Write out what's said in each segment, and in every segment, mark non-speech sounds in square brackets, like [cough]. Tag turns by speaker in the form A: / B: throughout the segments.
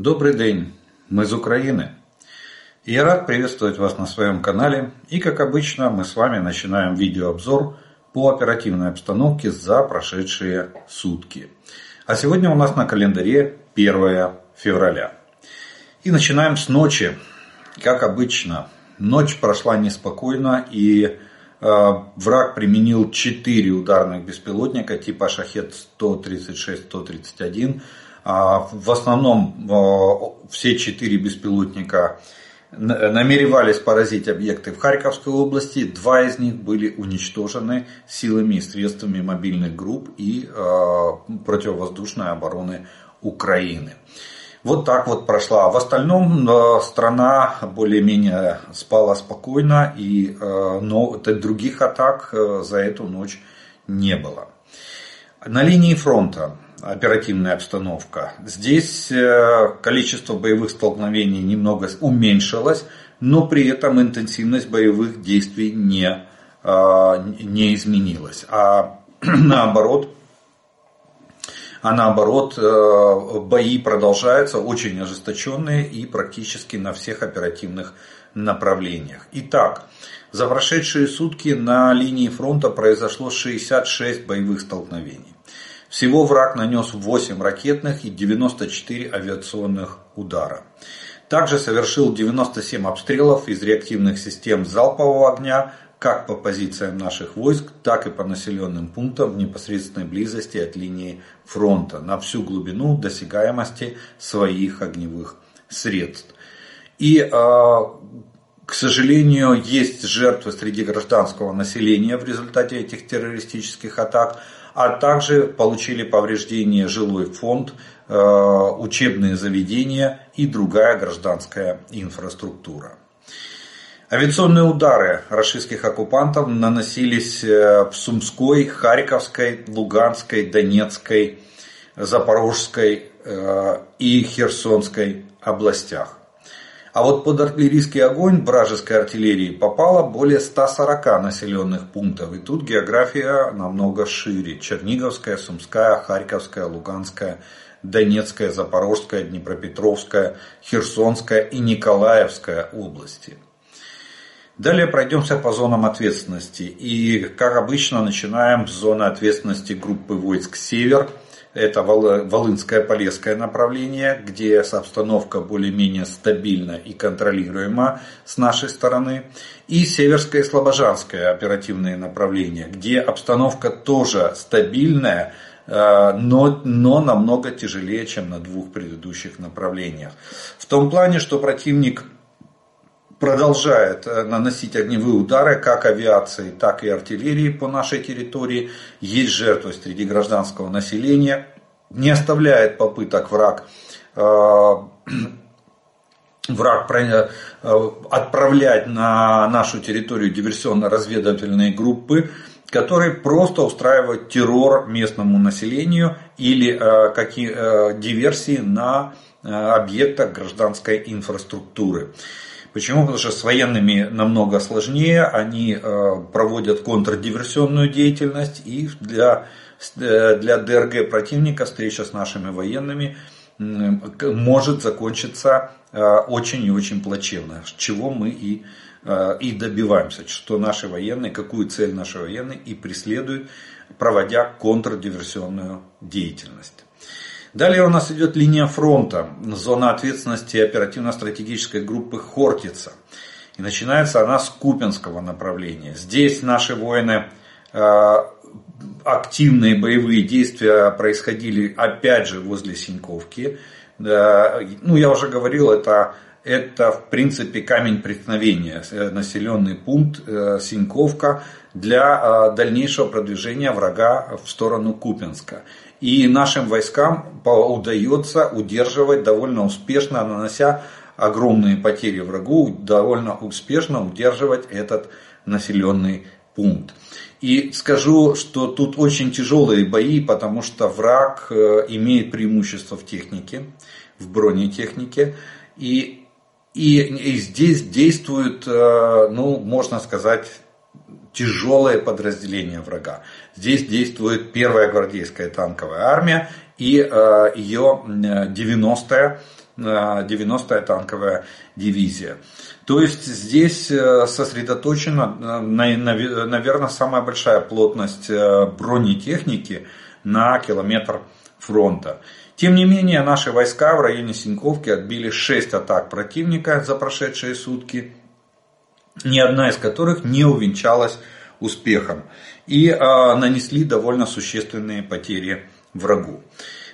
A: Добрый день, мы из Украины. Я рад приветствовать вас на своем канале. И как обычно мы с вами начинаем видеообзор по оперативной обстановке за прошедшие сутки. А сегодня у нас на календаре 1 февраля. И начинаем с ночи. Как обычно, ночь прошла неспокойно и э, враг применил 4 ударных беспилотника типа Шахет 136-131 а, в основном а, все четыре беспилотника намеревались поразить объекты в Харьковской области. Два из них были уничтожены силами и средствами мобильных групп и а, противовоздушной обороны Украины. Вот так вот прошла. В остальном страна более-менее спала спокойно, и но других атак за эту ночь не было. На линии фронта оперативная обстановка. Здесь э, количество боевых столкновений немного уменьшилось, но при этом интенсивность боевых действий не, э, не изменилась. А [clears throat] наоборот, а наоборот, э, бои продолжаются очень ожесточенные и практически на всех оперативных направлениях. Итак, за прошедшие сутки на линии фронта произошло 66 боевых столкновений. Всего враг нанес 8 ракетных и 94 авиационных удара. Также совершил 97 обстрелов из реактивных систем залпового огня как по позициям наших войск, так и по населенным пунктам в непосредственной близости от линии фронта на всю глубину досягаемости своих огневых средств. И, а, к сожалению, есть жертвы среди гражданского населения в результате этих террористических атак – а также получили повреждения жилой фонд, э, учебные заведения и другая гражданская инфраструктура. Авиационные удары российских оккупантов наносились э, в Сумской, Харьковской, Луганской, Донецкой, Запорожской э, и Херсонской областях. А вот под артиллерийский огонь вражеской артиллерии попало более 140 населенных пунктов. И тут география намного шире. Черниговская, Сумская, Харьковская, Луганская, Донецкая, Запорожская, Днепропетровская, Херсонская и Николаевская области. Далее пройдемся по зонам ответственности. И, как обычно, начинаем с зоны ответственности группы войск «Север», это Волынское Полесское направление, где обстановка более-менее стабильна и контролируема с нашей стороны. И Северское и Слобожанское оперативные направления, где обстановка тоже стабильная, э, но, но намного тяжелее, чем на двух предыдущих направлениях. В том плане, что противник продолжает э, наносить огневые удары как авиации, так и артиллерии по нашей территории. Есть жертвы среди гражданского населения. Не оставляет попыток враг э, [clears throat] враг э, отправлять на нашу территорию диверсионно-разведывательные группы, которые просто устраивают террор местному населению или какие, диверсии на объектах гражданской инфраструктуры. Почему? Потому что с военными намного сложнее, они э, проводят контрдиверсионную деятельность и для, э, для ДРГ противника встреча с нашими военными может закончиться э, очень и очень плачевно, чего мы и, и добиваемся, что наши военные, какую цель наши военные и преследуют, проводя контрдиверсионную деятельность. Далее у нас идет линия фронта, зона ответственности оперативно-стратегической группы Хортица. И начинается она с Купинского направления. Здесь наши воины э, активные боевые действия происходили опять же возле Синьковки. Ну, я уже говорил, это, это в принципе камень преткновения, э, населенный пункт э, Синьковка для дальнейшего продвижения врага в сторону Купинска. И нашим войскам удается удерживать довольно успешно, нанося огромные потери врагу, довольно успешно удерживать этот населенный пункт. И скажу, что тут очень тяжелые бои, потому что враг э, имеет преимущество в технике, в бронетехнике. И, и, и здесь действует, э, ну, можно сказать, тяжелое подразделение врага. Здесь действует первая гвардейская танковая армия и ее 90-я 90-я танковая дивизия. То есть здесь сосредоточена, наверное, самая большая плотность бронетехники на километр фронта. Тем не менее, наши войска в районе Синьковки отбили 6 атак противника за прошедшие сутки, ни одна из которых не увенчалась успехом и а, нанесли довольно существенные потери врагу.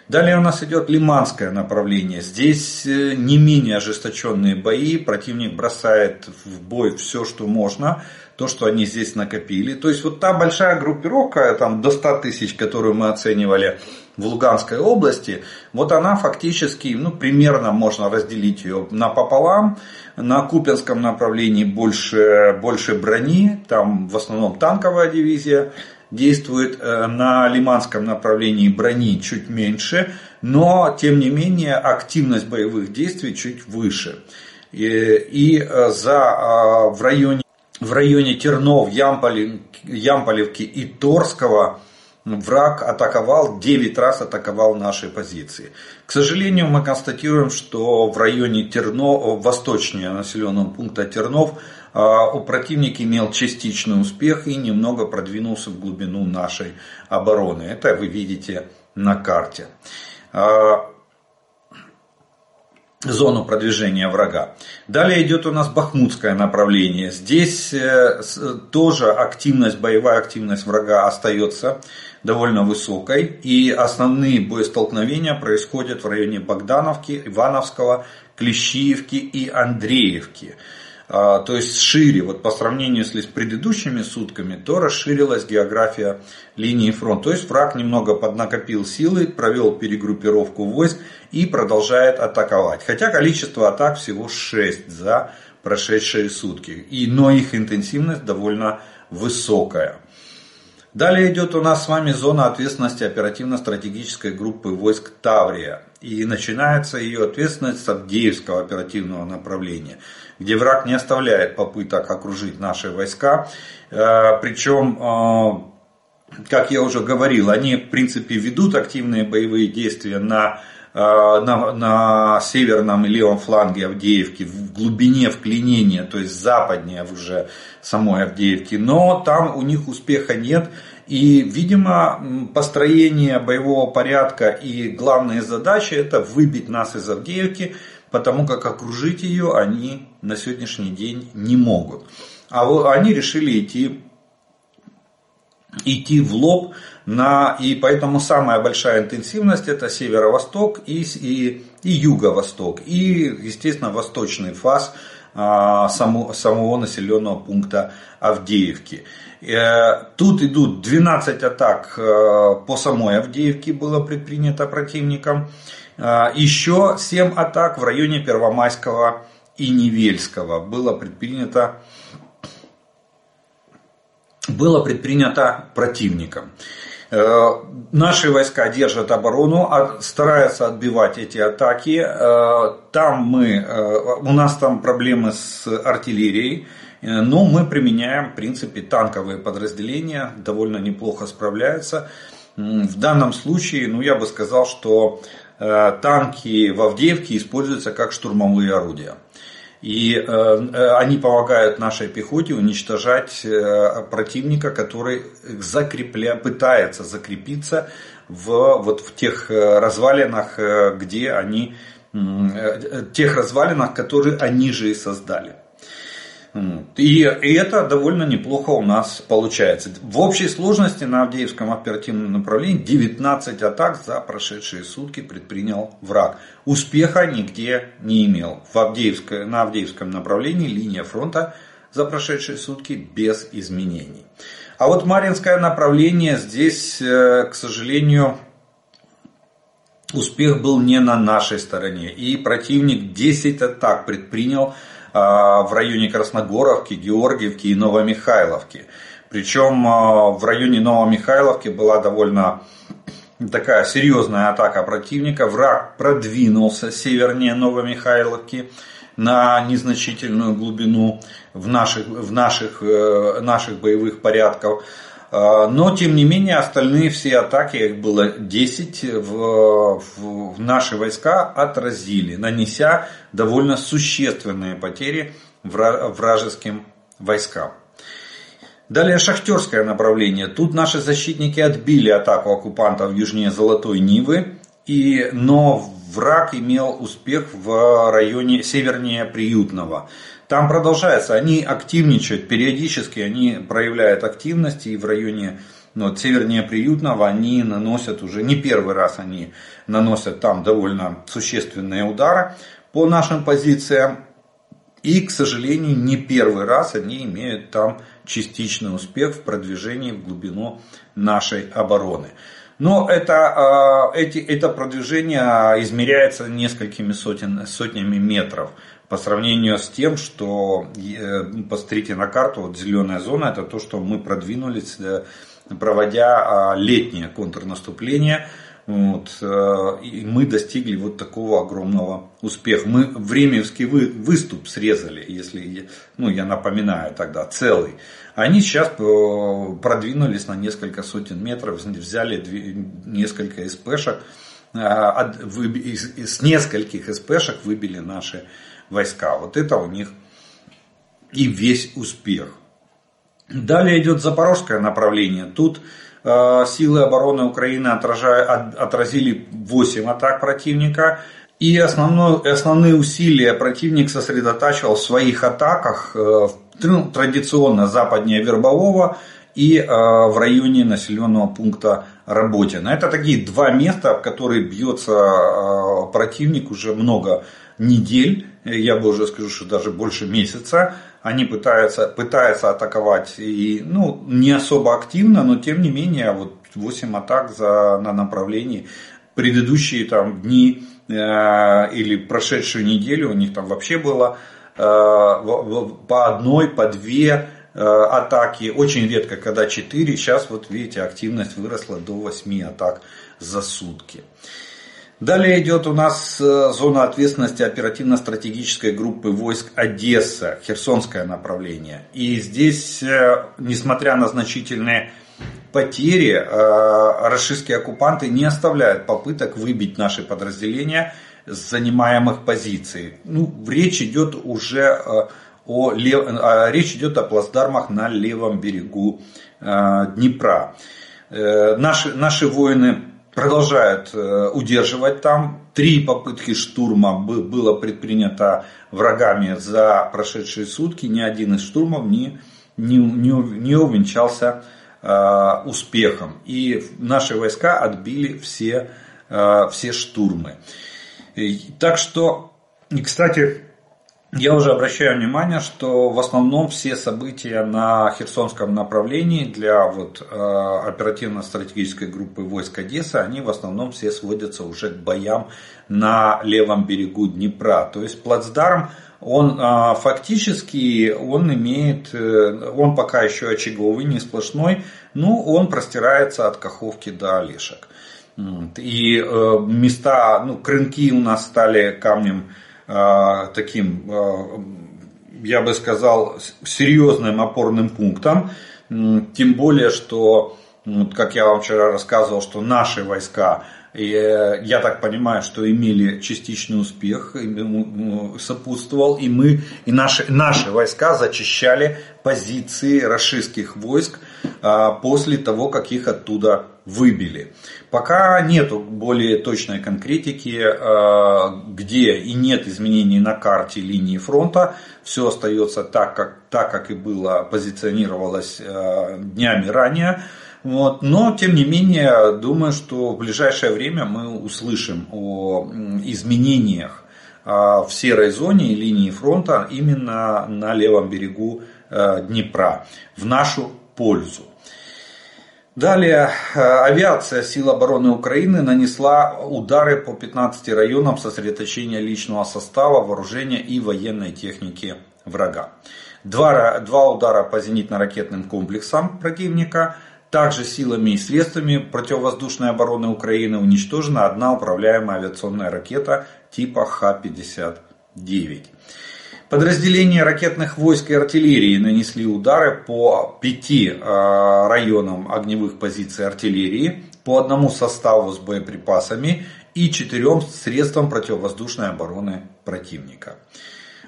A: Далее у нас идет Лиманское направление. Здесь э, не менее ожесточенные бои. Противник бросает в бой все, что можно. То, что они здесь накопили. То есть вот та большая группировка, там до 100 тысяч, которую мы оценивали в Луганской области, вот она фактически, ну, примерно можно разделить ее напополам. На Купинском направлении больше, больше брони, там в основном танковая дивизия действует э, на Лиманском направлении брони чуть меньше, но тем не менее активность боевых действий чуть выше. И, и э, за, э, в, районе, в районе Тернов, Ямполевки и Торского враг атаковал, 9 раз атаковал наши позиции. К сожалению, мы констатируем, что в районе Тернов, восточнее населенного пункта Тернов, а, противник имел частичный успех и немного продвинулся в глубину нашей обороны. Это вы видите на карте. А, зону продвижения врага. Далее идет у нас Бахмутское направление. Здесь э, тоже активность, боевая активность врага остается довольно высокой. И основные боестолкновения происходят в районе Богдановки, Ивановского, Клещиевки и Андреевки. А, то есть шире, вот по сравнению с предыдущими сутками, то расширилась география линии фронта. То есть враг немного поднакопил силы, провел перегруппировку войск и продолжает атаковать. Хотя количество атак всего 6 за прошедшие сутки. И, но их интенсивность довольно высокая. Далее идет у нас с вами зона ответственности оперативно-стратегической группы войск Таврия. И начинается ее ответственность с Авдеевского оперативного направления, где враг не оставляет попыток окружить наши войска. Э, Причем, э, как я уже говорил, они в принципе ведут активные боевые действия на на, на северном и левом фланге Авдеевки, в глубине вклинения, то есть западнее уже самой Авдеевки, но там у них успеха нет. И, видимо, построение боевого порядка и главные задачи это выбить нас из Авдеевки, потому как окружить ее они на сегодняшний день не могут. А они решили идти, идти в лоб, на, и поэтому самая большая интенсивность это северо-восток и, и, и юго-восток. И, естественно, восточный фаз а, само, самого населенного пункта Авдеевки. Э, тут идут 12 атак э, по самой Авдеевке было предпринято противником. Э, еще 7 атак в районе Первомайского и Невельского было предпринято, было предпринято противником. Наши войска держат оборону, а стараются отбивать эти атаки. Там мы, у нас там проблемы с артиллерией. Но мы применяем, в принципе, танковые подразделения, довольно неплохо справляются. В данном случае, ну, я бы сказал, что танки в Авдеевке используются как штурмовые орудия. И э, они помогают нашей пехоте уничтожать э, противника, который закрепля, пытается закрепиться в, вот в тех э, развалинах, где они, тех развалинах, которые они же и создали. И, это довольно неплохо у нас получается. В общей сложности на Авдеевском оперативном направлении 19 атак за прошедшие сутки предпринял враг. Успеха нигде не имел. В Авдеевско, на Авдеевском направлении линия фронта за прошедшие сутки без изменений. А вот Маринское направление здесь, э, к сожалению, успех был не на нашей стороне. И противник 10 атак предпринял в районе Красногоровки, Георгиевки и Новомихайловки. Причем а, в районе Новомихайловки была довольно такая серьезная атака противника. Враг продвинулся севернее Новомихайловки на незначительную глубину в наших, в наших, э, наших боевых порядков. Но, тем не менее, остальные все атаки, их было 10, в, в наши войска отразили, нанеся довольно существенные потери вражеским войскам. Далее шахтерское направление. Тут наши защитники отбили атаку оккупантов южнее Золотой Нивы, и, но враг имел успех в районе севернее Приютного. Там продолжается, они активничают, периодически они проявляют активность и в районе ну, вот, севернее Приютного они наносят уже, не первый раз они наносят там довольно существенные удары по нашим позициям. И, к сожалению, не первый раз они имеют там частичный успех в продвижении в глубину нашей обороны. Но это, а, эти, это продвижение измеряется несколькими сотен, сотнями метров по сравнению с тем, что, э, посмотрите на карту, вот зеленая зона, это то, что мы продвинулись, э, проводя а, летнее контрнаступление – вот, э, и мы достигли вот такого огромного успеха. Мы временский вы, выступ срезали, если, ну, я напоминаю тогда, целый. Они сейчас продвинулись на несколько сотен метров, взяли две, несколько СПшек, с нескольких СПшек выбили наши войска. Вот это у них и весь успех. Далее идет запорожское направление. Тут Э, силы обороны Украины отразили 8 атак противника. И основной, основные усилия противник сосредотачивал в своих атаках э, ну, традиционно западнее Вербового и э, в районе населенного пункта Работина. Это такие два места, в которые бьется противник уже много недель, я бы уже скажу, что даже больше месяца они пытаются, пытаются атаковать и ну, не особо активно, но тем не менее вот 8 атак за, на направлении. Предыдущие там дни э, или прошедшую неделю у них там вообще было э, по одной, по две э, атаки. Очень редко, когда 4. Сейчас вот видите, активность выросла до 8 атак за сутки. Далее идет у нас э, зона ответственности оперативно-стратегической группы войск Одесса, Херсонское направление. И здесь, э, несмотря на значительные потери, э, российские оккупанты не оставляют попыток выбить наши подразделения с занимаемых позиций. Ну, речь идет уже о, лев... речь идет о плацдармах на левом берегу Днепра. Наши, наши воины продолжают э, удерживать там. Три попытки штурма было предпринято врагами за прошедшие сутки. Ни один из штурмов не, не, не, не увенчался э, успехом. И наши войска отбили все, э, все штурмы. Так что, кстати, я уже обращаю внимание, что в основном все события на Херсонском направлении для вот, э, оперативно-стратегической группы войск Одессы, они в основном все сводятся уже к боям на левом берегу Днепра. То есть плацдарм, он э, фактически, он имеет, э, он пока еще очаговый, не сплошной, но он простирается от Каховки до Олешек. И места, ну, крынки у нас стали камнем таким, э, я бы сказал, серьезным опорным пунктом. Тем более, что, как я вам вчера рассказывал, что наши войска, э, я так понимаю, что имели частичный успех, сопутствовал, и мы, и наши, наши войска зачищали позиции российских войск после того, как их оттуда выбили. Пока нет более точной конкретики, э, где и нет изменений на карте линии фронта, все остается так, как, так, как и было позиционировалось э, днями ранее. Вот. Но, тем не менее, думаю, что в ближайшее время мы услышим о изменениях э, в серой зоне и линии фронта именно на левом берегу Днепра в нашу пользу. Далее, э, авиация сил обороны Украины нанесла удары по 15 районам сосредоточения личного состава, вооружения и военной техники врага. Два, два удара по зенитно-ракетным комплексам противника. Также силами и средствами противовоздушной обороны Украины уничтожена одна управляемая авиационная ракета типа Х-59. Подразделения ракетных войск и артиллерии нанесли удары по пяти районам огневых позиций артиллерии, по одному составу с боеприпасами и четырем средствам противовоздушной обороны противника.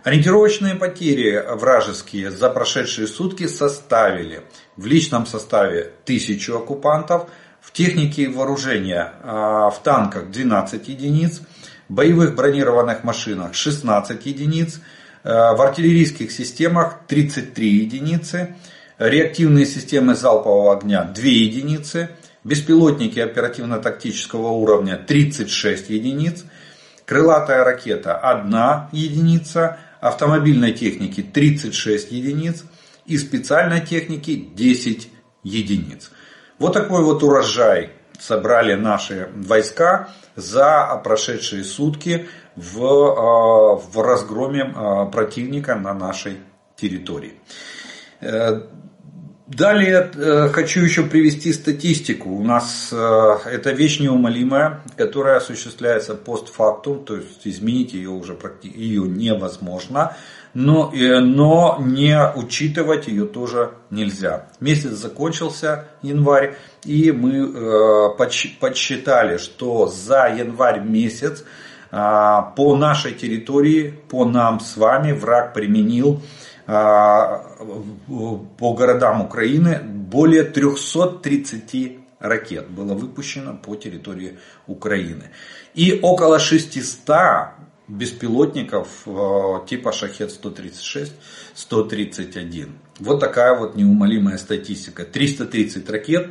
A: Ориентировочные потери вражеские за прошедшие сутки составили в личном составе 1000 оккупантов, в технике и вооружения а, в танках 12 единиц, боевых бронированных машинах 16 единиц, а, в артиллерийских системах 33 единицы, реактивные системы залпового огня 2 единицы, беспилотники оперативно-тактического уровня 36 единиц, крылатая ракета 1 единица, автомобильной техники 36 единиц и специальной техники 10 единиц. Вот такой вот урожай собрали наши войска за прошедшие сутки в, а, в разгроме а, противника на нашей территории. Э, Далее э, хочу еще привести статистику. У нас э, это вещь неумолимая, которая осуществляется постфактум, то есть изменить ее уже ее невозможно, но, э, но не учитывать ее тоже нельзя. Месяц закончился, январь, и мы подсчитали, что за январь месяц по нашей территории, по нам с вами враг применил а, по городам Украины более 330 ракет было выпущено по территории Украины. И около 600 беспилотников а, типа Шахет-136, 131. Вот такая вот неумолимая статистика. 330 ракет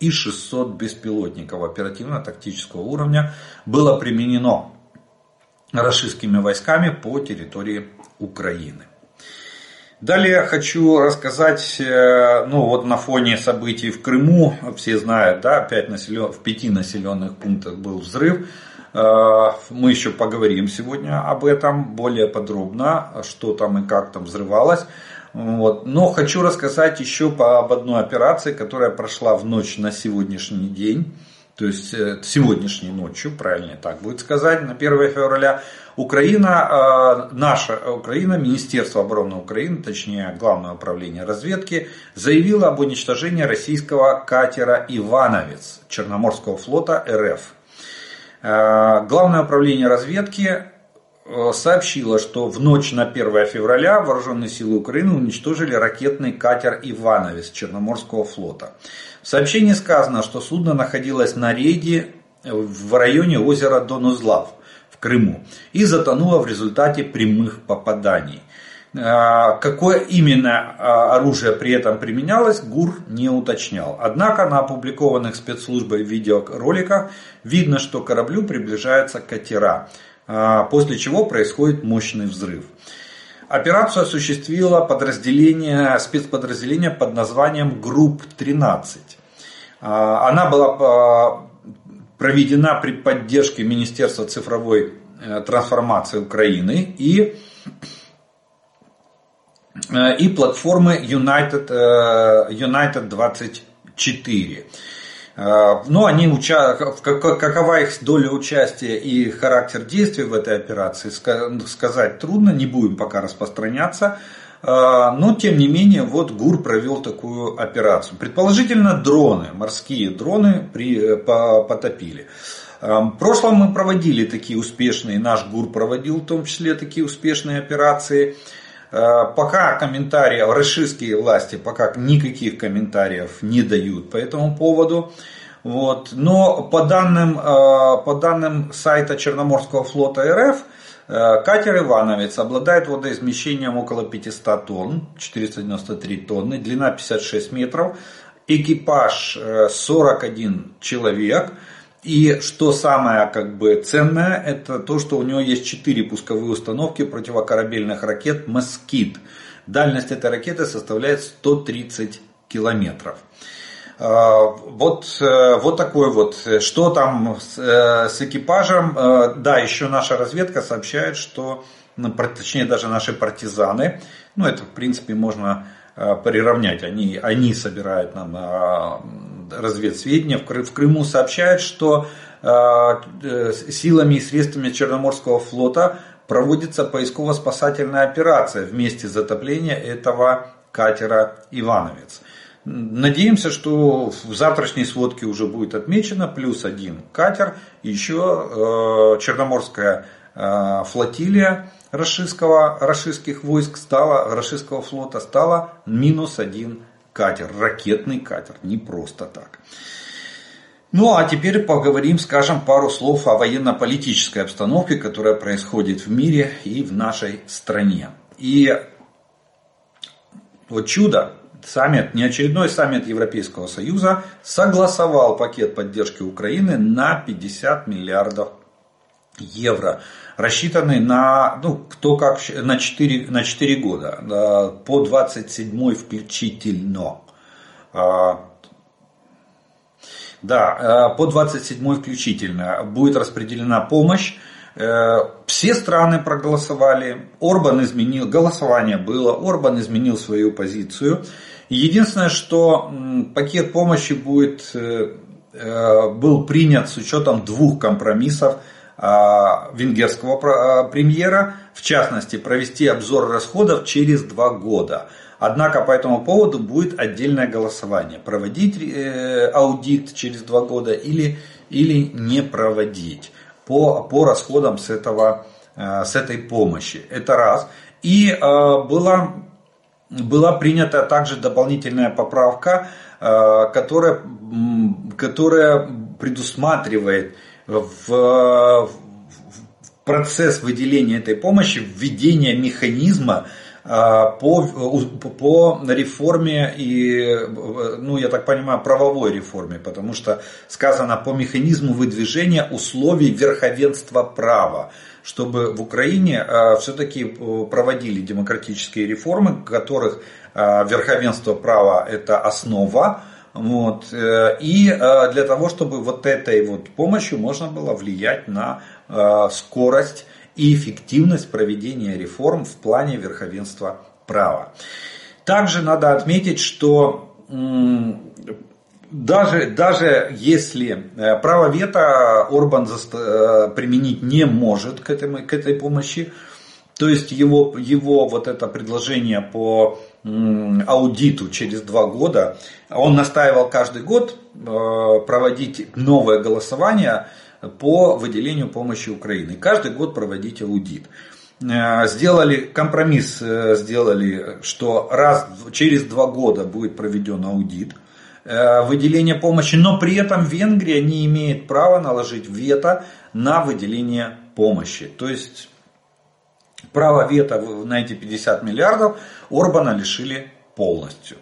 A: и 600 беспилотников оперативно-тактического уровня было применено российскими войсками по территории Украины. Далее хочу рассказать, э, ну вот на фоне событий в Крыму, все знают, да, 5 населен... в пяти населенных пунктах был взрыв. Э, мы еще поговорим сегодня об этом более подробно, что там и как там взрывалось. Вот. Но хочу рассказать еще об одной операции, которая прошла в ночь на сегодняшний день. То есть э, сегодняшней ночью, правильнее так будет сказать, на 1 февраля. Украина, э, наша Украина, Министерство обороны Украины, точнее Главное управление разведки, заявило об уничтожении российского катера «Ивановец» Черноморского флота РФ. Э, Главное управление разведки э, сообщило, что в ночь на 1 февраля вооруженные силы Украины уничтожили ракетный катер «Ивановец» Черноморского флота. В сообщении сказано, что судно находилось на рейде в районе озера Донузлав – Крыму и затонула в результате прямых попаданий. А, какое именно а, оружие при этом применялось, ГУР не уточнял. Однако на опубликованных спецслужбой видеороликах видно, что кораблю приближаются катера, а, после чего происходит мощный взрыв. Операцию осуществило подразделение, спецподразделение под названием Group 13. Она была проведена при поддержке Министерства цифровой э, трансформации Украины и, э, и платформы United, э, United 24. Но они уча... какова их доля участия и характер действий в этой операции, сказать трудно, не будем пока распространяться. А, но, тем не менее, вот ГУР провел такую операцию. Предположительно, дроны, морские дроны при, э, по, потопили. А, в прошлом мы проводили такие успешные, наш ГУР проводил в том числе такие успешные операции. А, пока комментарии, российские власти пока никаких комментариев не дают по этому поводу. Вот. Но по данным, по данным сайта Черноморского флота РФ, Э, катер «Ивановец» обладает водоизмещением около 500 тонн, 493 тонны, длина 56 метров, экипаж 41 э, человек. И что самое как бы ценное, это то, что у него есть 4 пусковые установки противокорабельных ракет «Москит». Дальность этой ракеты составляет 130 километров. А, вот, э, вот такой вот. Что там с, э, с экипажем? Э, да, еще наша разведка сообщает, что, точнее даже наши партизаны, ну это в принципе можно приравнять, они, они собирают нам разведсведения. В Крыму сообщают, что силами и средствами Черноморского флота проводится поисково-спасательная операция в месте затопления этого катера «Ивановец». Надеемся, что в завтрашней сводке уже будет отмечено плюс один катер, еще э, Черноморская э, флотилия рашистского, рашистских войск стала, рашистского флота стала минус один катер, ракетный катер, не просто так. Ну а теперь поговорим, скажем, пару слов о военно-политической обстановке, которая происходит в мире и в нашей стране. И вот чудо, саммит, неочередной саммит Европейского Союза согласовал пакет поддержки Украины на 50 миллиардов евро, рассчитанный на, ну, кто как, на 4, на 4 года, по 27 включительно. А, да, по 27 включительно будет распределена помощь. Э, все страны проголосовали, Орбан изменил, голосование было, Орбан изменил свою позицию. Единственное, что пакет помощи будет, э, э, был принят с учетом двух компромиссов венгерского а, премьера, в частности, провести обзор расходов через два года. Однако по этому поводу будет отдельное голосование. Проводить э, аудит через два года или, или не проводить по, по расходам с, этого, с этой помощи. Это раз. И была была принята также дополнительная поправка, э, которая, которая предусматривает в процесс выделения этой помощи введение механизма э, по, по реформе и, ну, я так понимаю, правовой реформе, потому что сказано по механизму выдвижения условий верховенства права чтобы в Украине э, все-таки э, проводили демократические реформы, которых э, верховенство права это основа, вот, и для того, чтобы вот этой вот помощью можно было влиять на скорость и эффективность проведения реформ в плане верховенства права. Также надо отметить, что даже, даже если э, право вето Орбан э, применить не может к, этому, к этой помощи, то есть его, его вот это предложение по аудиту через два года, он настаивал каждый год э, проводить новое голосование по выделению помощи Украины. Каждый год проводить аудит. Сделали компромисс, сделали, что раз через два года будет проведен аудит. Э, выделение помощи, но при этом Венгрия не имеет права наложить вето на выделение помощи. То есть право вето на эти 50 миллиардов Орбана лишили полностью.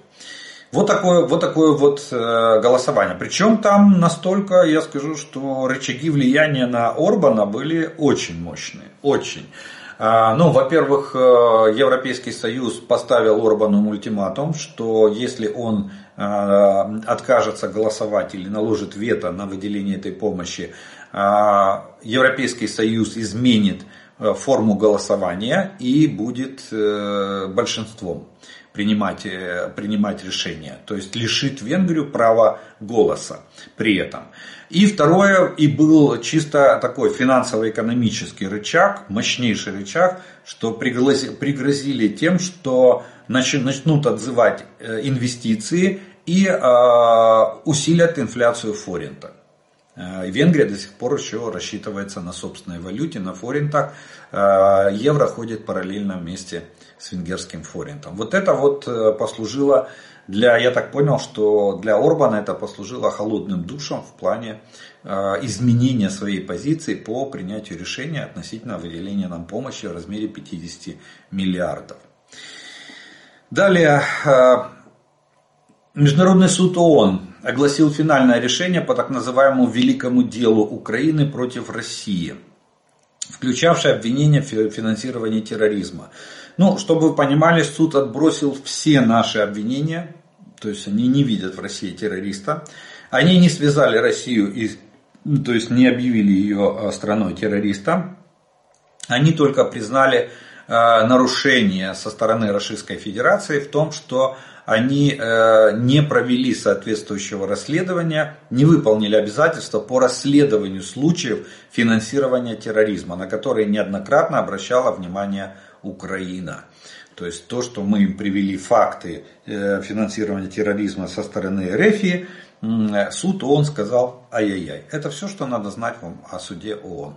A: Вот такое вот, такое вот э, голосование. Причем там настолько, я скажу, что рычаги влияния на Орбана были очень мощные. Очень. А, ну, во-первых, э, Европейский Союз поставил Орбану ультиматум, что если он э, откажется голосовать или наложит вето на выделение этой помощи, э, Европейский Союз изменит форму голосования и будет большинством принимать, принимать решения. То есть лишит Венгрию права голоса при этом. И второе, и был чисто такой финансово-экономический рычаг, мощнейший рычаг, что пригрозили тем, что начнут отзывать э, инвестиции и а, усилят инфляцию форинта. Э, Венгрия до сих пор еще рассчитывается на собственной валюте, на форинтах. Э, евро ходит параллельно вместе с венгерским форинтом. Вот это вот послужило для, я так понял, что для Орбана это послужило холодным душем в плане э, изменения своей позиции по принятию решения относительно выделения нам помощи в размере 50 миллиардов. Далее, э, Международный суд ООН огласил финальное решение по так называемому великому делу Украины против России, включавшее обвинение в финансировании терроризма. Ну, чтобы вы понимали, суд отбросил все наши обвинения то есть они не видят в России террориста. Они не связали Россию, и, ну, то есть не объявили ее э, страной террориста. Они только признали нарушение со стороны Российской Федерации в том, что они э, не провели соответствующего расследования, не выполнили обязательства по расследованию случаев финансирования терроризма, на которые неоднократно обращала внимание Украина. То есть то, что мы им привели факты э, финансирования терроризма со стороны РФ, суд ООН сказал ай-яй-яй. Это все, что надо знать вам о суде ООН.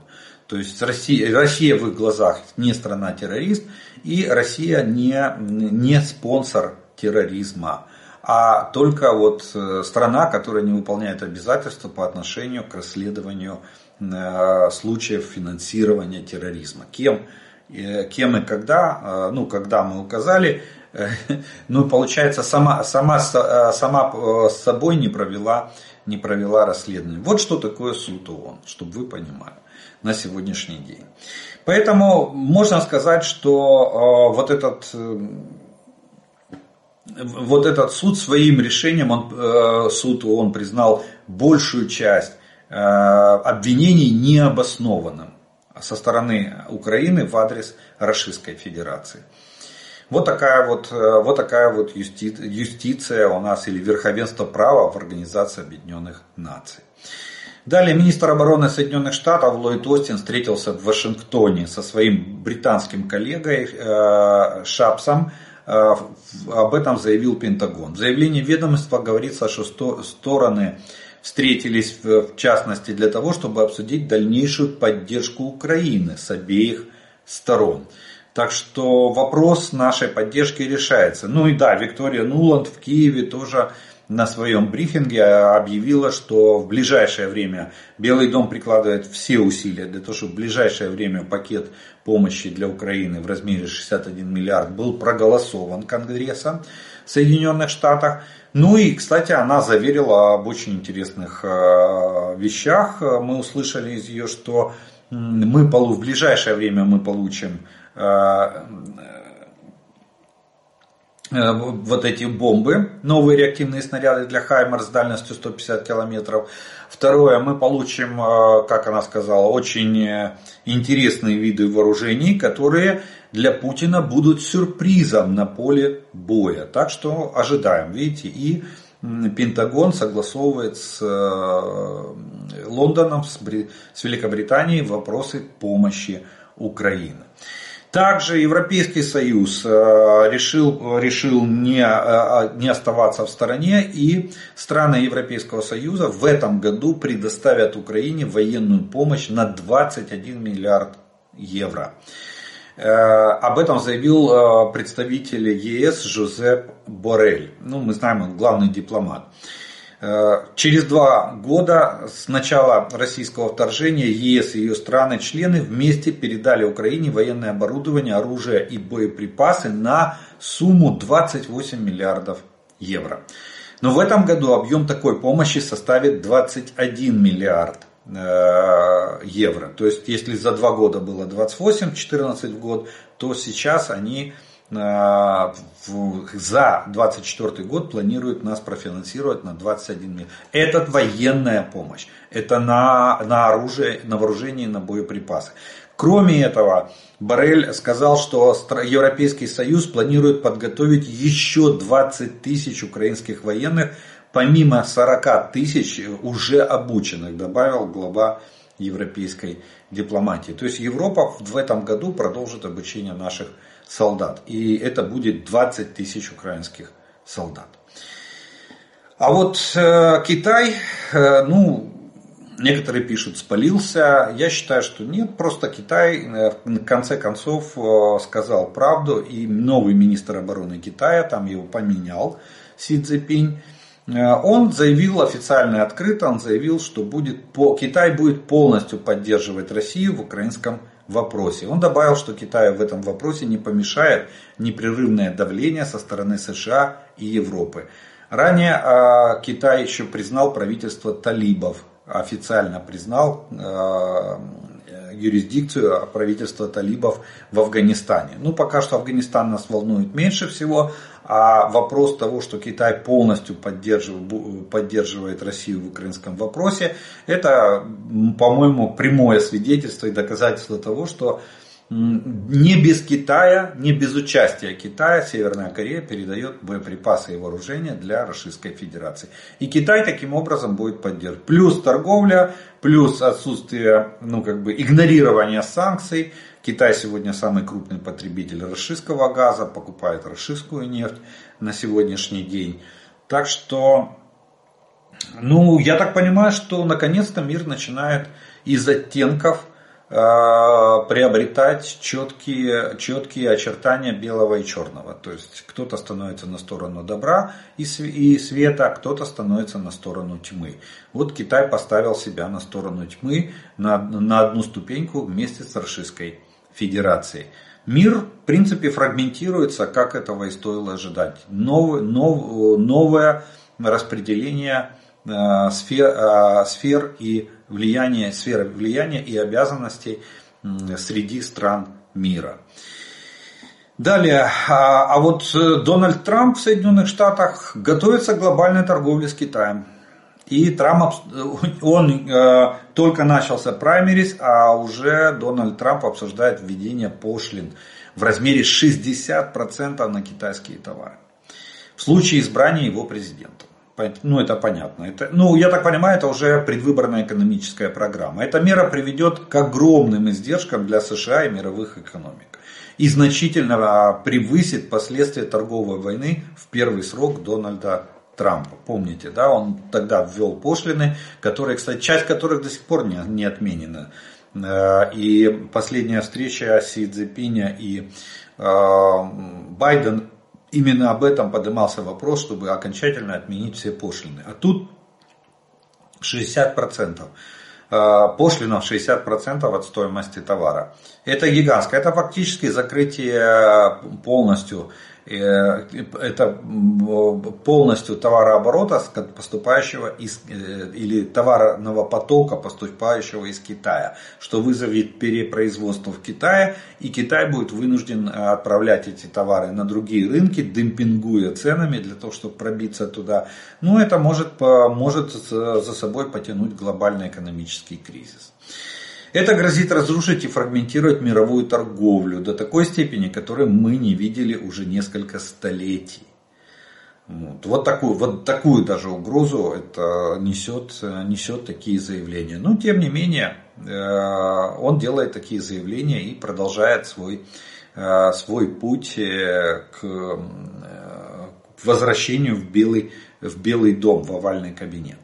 A: То есть Россия, Россия в их глазах не страна-террорист, и Россия не, не спонсор терроризма, а только вот э, страна, которая не выполняет обязательства по отношению к расследованию э, случаев финансирования терроризма. Кем, э, кем и когда, ну, когда мы указали, [laughs] ну, получается, сама, сама, сама с собой не провела, не провела расследование. Вот что такое суд ООН, чтобы вы понимали на сегодняшний день. Поэтому можно сказать, что вот этот вот этот суд своим решением, он, э, суд он признал большую часть э, обвинений необоснованным со стороны Украины в адрес Российской Федерации. Вот такая вот, э, вот такая вот юсти, юстиция у нас или верховенство права в Организации Объединенных Наций. Далее министр обороны Соединенных Штатов Ллойд Остин встретился в Вашингтоне со своим британским коллегой Шапсом об этом заявил Пентагон. В заявлении ведомства говорится, что стороны встретились в частности для того, чтобы обсудить дальнейшую поддержку Украины с обеих сторон. Так что вопрос нашей поддержки решается. Ну и да, Виктория Нуланд в Киеве тоже на своем брифинге объявила, что в ближайшее время Белый дом прикладывает все усилия для того, чтобы в ближайшее время пакет помощи для Украины в размере 61 миллиард был проголосован Конгрессом Соединенных Штатов. Ну и, кстати, она заверила об очень интересных э, вещах. Мы услышали из ее, что мы в ближайшее время мы получим Э, вот эти бомбы, новые реактивные снаряды для Хаймер с дальностью 150 километров. Второе, мы получим, э, как она сказала, очень э, интересные виды вооружений, которые для Путина будут сюрпризом на поле боя. Так что ожидаем, видите, и Пентагон согласовывает с Лондоном, с Великобританией вопросы помощи Украины. Также Европейский Союз э, решил, решил не, э, не оставаться в стороне и страны Европейского Союза в этом году предоставят Украине военную помощь на 21 миллиард евро. Э, об этом заявил представитель ЕС Жозеп Борель. Ну, мы знаем, он главный дипломат. Э, через два года с начала российского вторжения ЕС и ее страны-члены вместе передали Украине военное оборудование, оружие и боеприпасы на сумму 28 миллиардов евро. Но в этом году объем такой помощи составит 21 миллиард э, евро. То есть, если за два года было 28, 14 в год, то сейчас они за 2024 год планирует нас профинансировать на 21 миллион. Это военная помощь. Это на, на оружие, на вооружение на боеприпасы. Кроме этого, Барель сказал, что Европейский Союз планирует подготовить еще 20 тысяч украинских военных, помимо 40 тысяч уже обученных, добавил глава европейской дипломатии. То есть Европа в этом году продолжит обучение наших солдат. И это будет 20 тысяч украинских солдат. А вот э, Китай, э, ну, некоторые пишут, спалился. Я считаю, что нет, просто Китай э, в конце концов э, сказал правду. И новый министр обороны Китая, там его поменял Си Цзепинь. Э, он заявил официально и открыто, он заявил, что будет, Китай будет полностью поддерживать Россию в украинском вопросе. Он добавил, что Китаю в этом вопросе не помешает непрерывное давление со стороны США и Европы. Ранее э, Китай еще признал правительство талибов, официально признал э, юрисдикцию правительства талибов в Афганистане. Ну, пока что Афганистан нас волнует меньше всего, а вопрос того, что Китай полностью поддерживает, поддерживает Россию в украинском вопросе, это, по-моему, прямое свидетельство и доказательство того, что не без Китая, не без участия Китая Северная Корея передает боеприпасы и вооружения для Российской Федерации. И Китай таким образом будет поддерживать. Плюс торговля, плюс отсутствие, ну как бы игнорирование санкций. Китай сегодня самый крупный потребитель российского газа, покупает российскую нефть на сегодняшний день. Так что, ну я так понимаю, что наконец-то мир начинает из оттенков Э, приобретать четкие, четкие очертания белого и черного. То есть кто-то становится на сторону добра и света, кто-то становится на сторону тьмы. Вот Китай поставил себя на сторону тьмы на, на одну ступеньку вместе с Российской Федерацией. Мир, в принципе, фрагментируется, как этого и стоило ожидать. Нов, нов, новое распределение э, сфер, э, сфер и влияния, сферы влияния и обязанностей среди стран мира. Далее, а, а вот э, Дональд Трамп в Соединенных Штатах готовится к глобальной торговле с Китаем. И Трамп, он э, только начался праймерис, а уже Дональд Трамп обсуждает введение пошлин в размере 60% на китайские товары. В случае избрания его президентом. Ну, это понятно. Это, ну, я так понимаю, это уже предвыборная экономическая программа. Эта мера приведет к огромным издержкам для США и мировых экономик. И значительно а, превысит последствия торговой войны в первый срок Дональда Трампа. Помните, да, он тогда ввел пошлины, которые, кстати, часть которых до сих пор не, не отменена. Э, и последняя встреча Си Цзепиня и э, Байден именно об этом поднимался вопрос, чтобы окончательно отменить все пошлины. А тут 60%. Э, пошлина в 60% от стоимости товара. Это гигантское. Это фактически закрытие полностью это полностью товарооборота, поступающего из, э, или товарного потока, поступающего из Китая, что вызовет перепроизводство в Китае, и Китай будет вынужден отправлять эти товары на другие рынки, демпингуя ценами для того, чтобы пробиться туда. Но это может, может за собой потянуть глобальный экономический кризис. Это грозит разрушить и фрагментировать мировую торговлю до такой степени, которой мы не видели уже несколько столетий. Вот, вот, такую, вот такую даже угрозу это несет, несет такие заявления. Но тем не менее, э, он делает такие заявления и продолжает свой, э, свой путь э, к возвращению в Белый, в Белый дом, в овальный кабинет.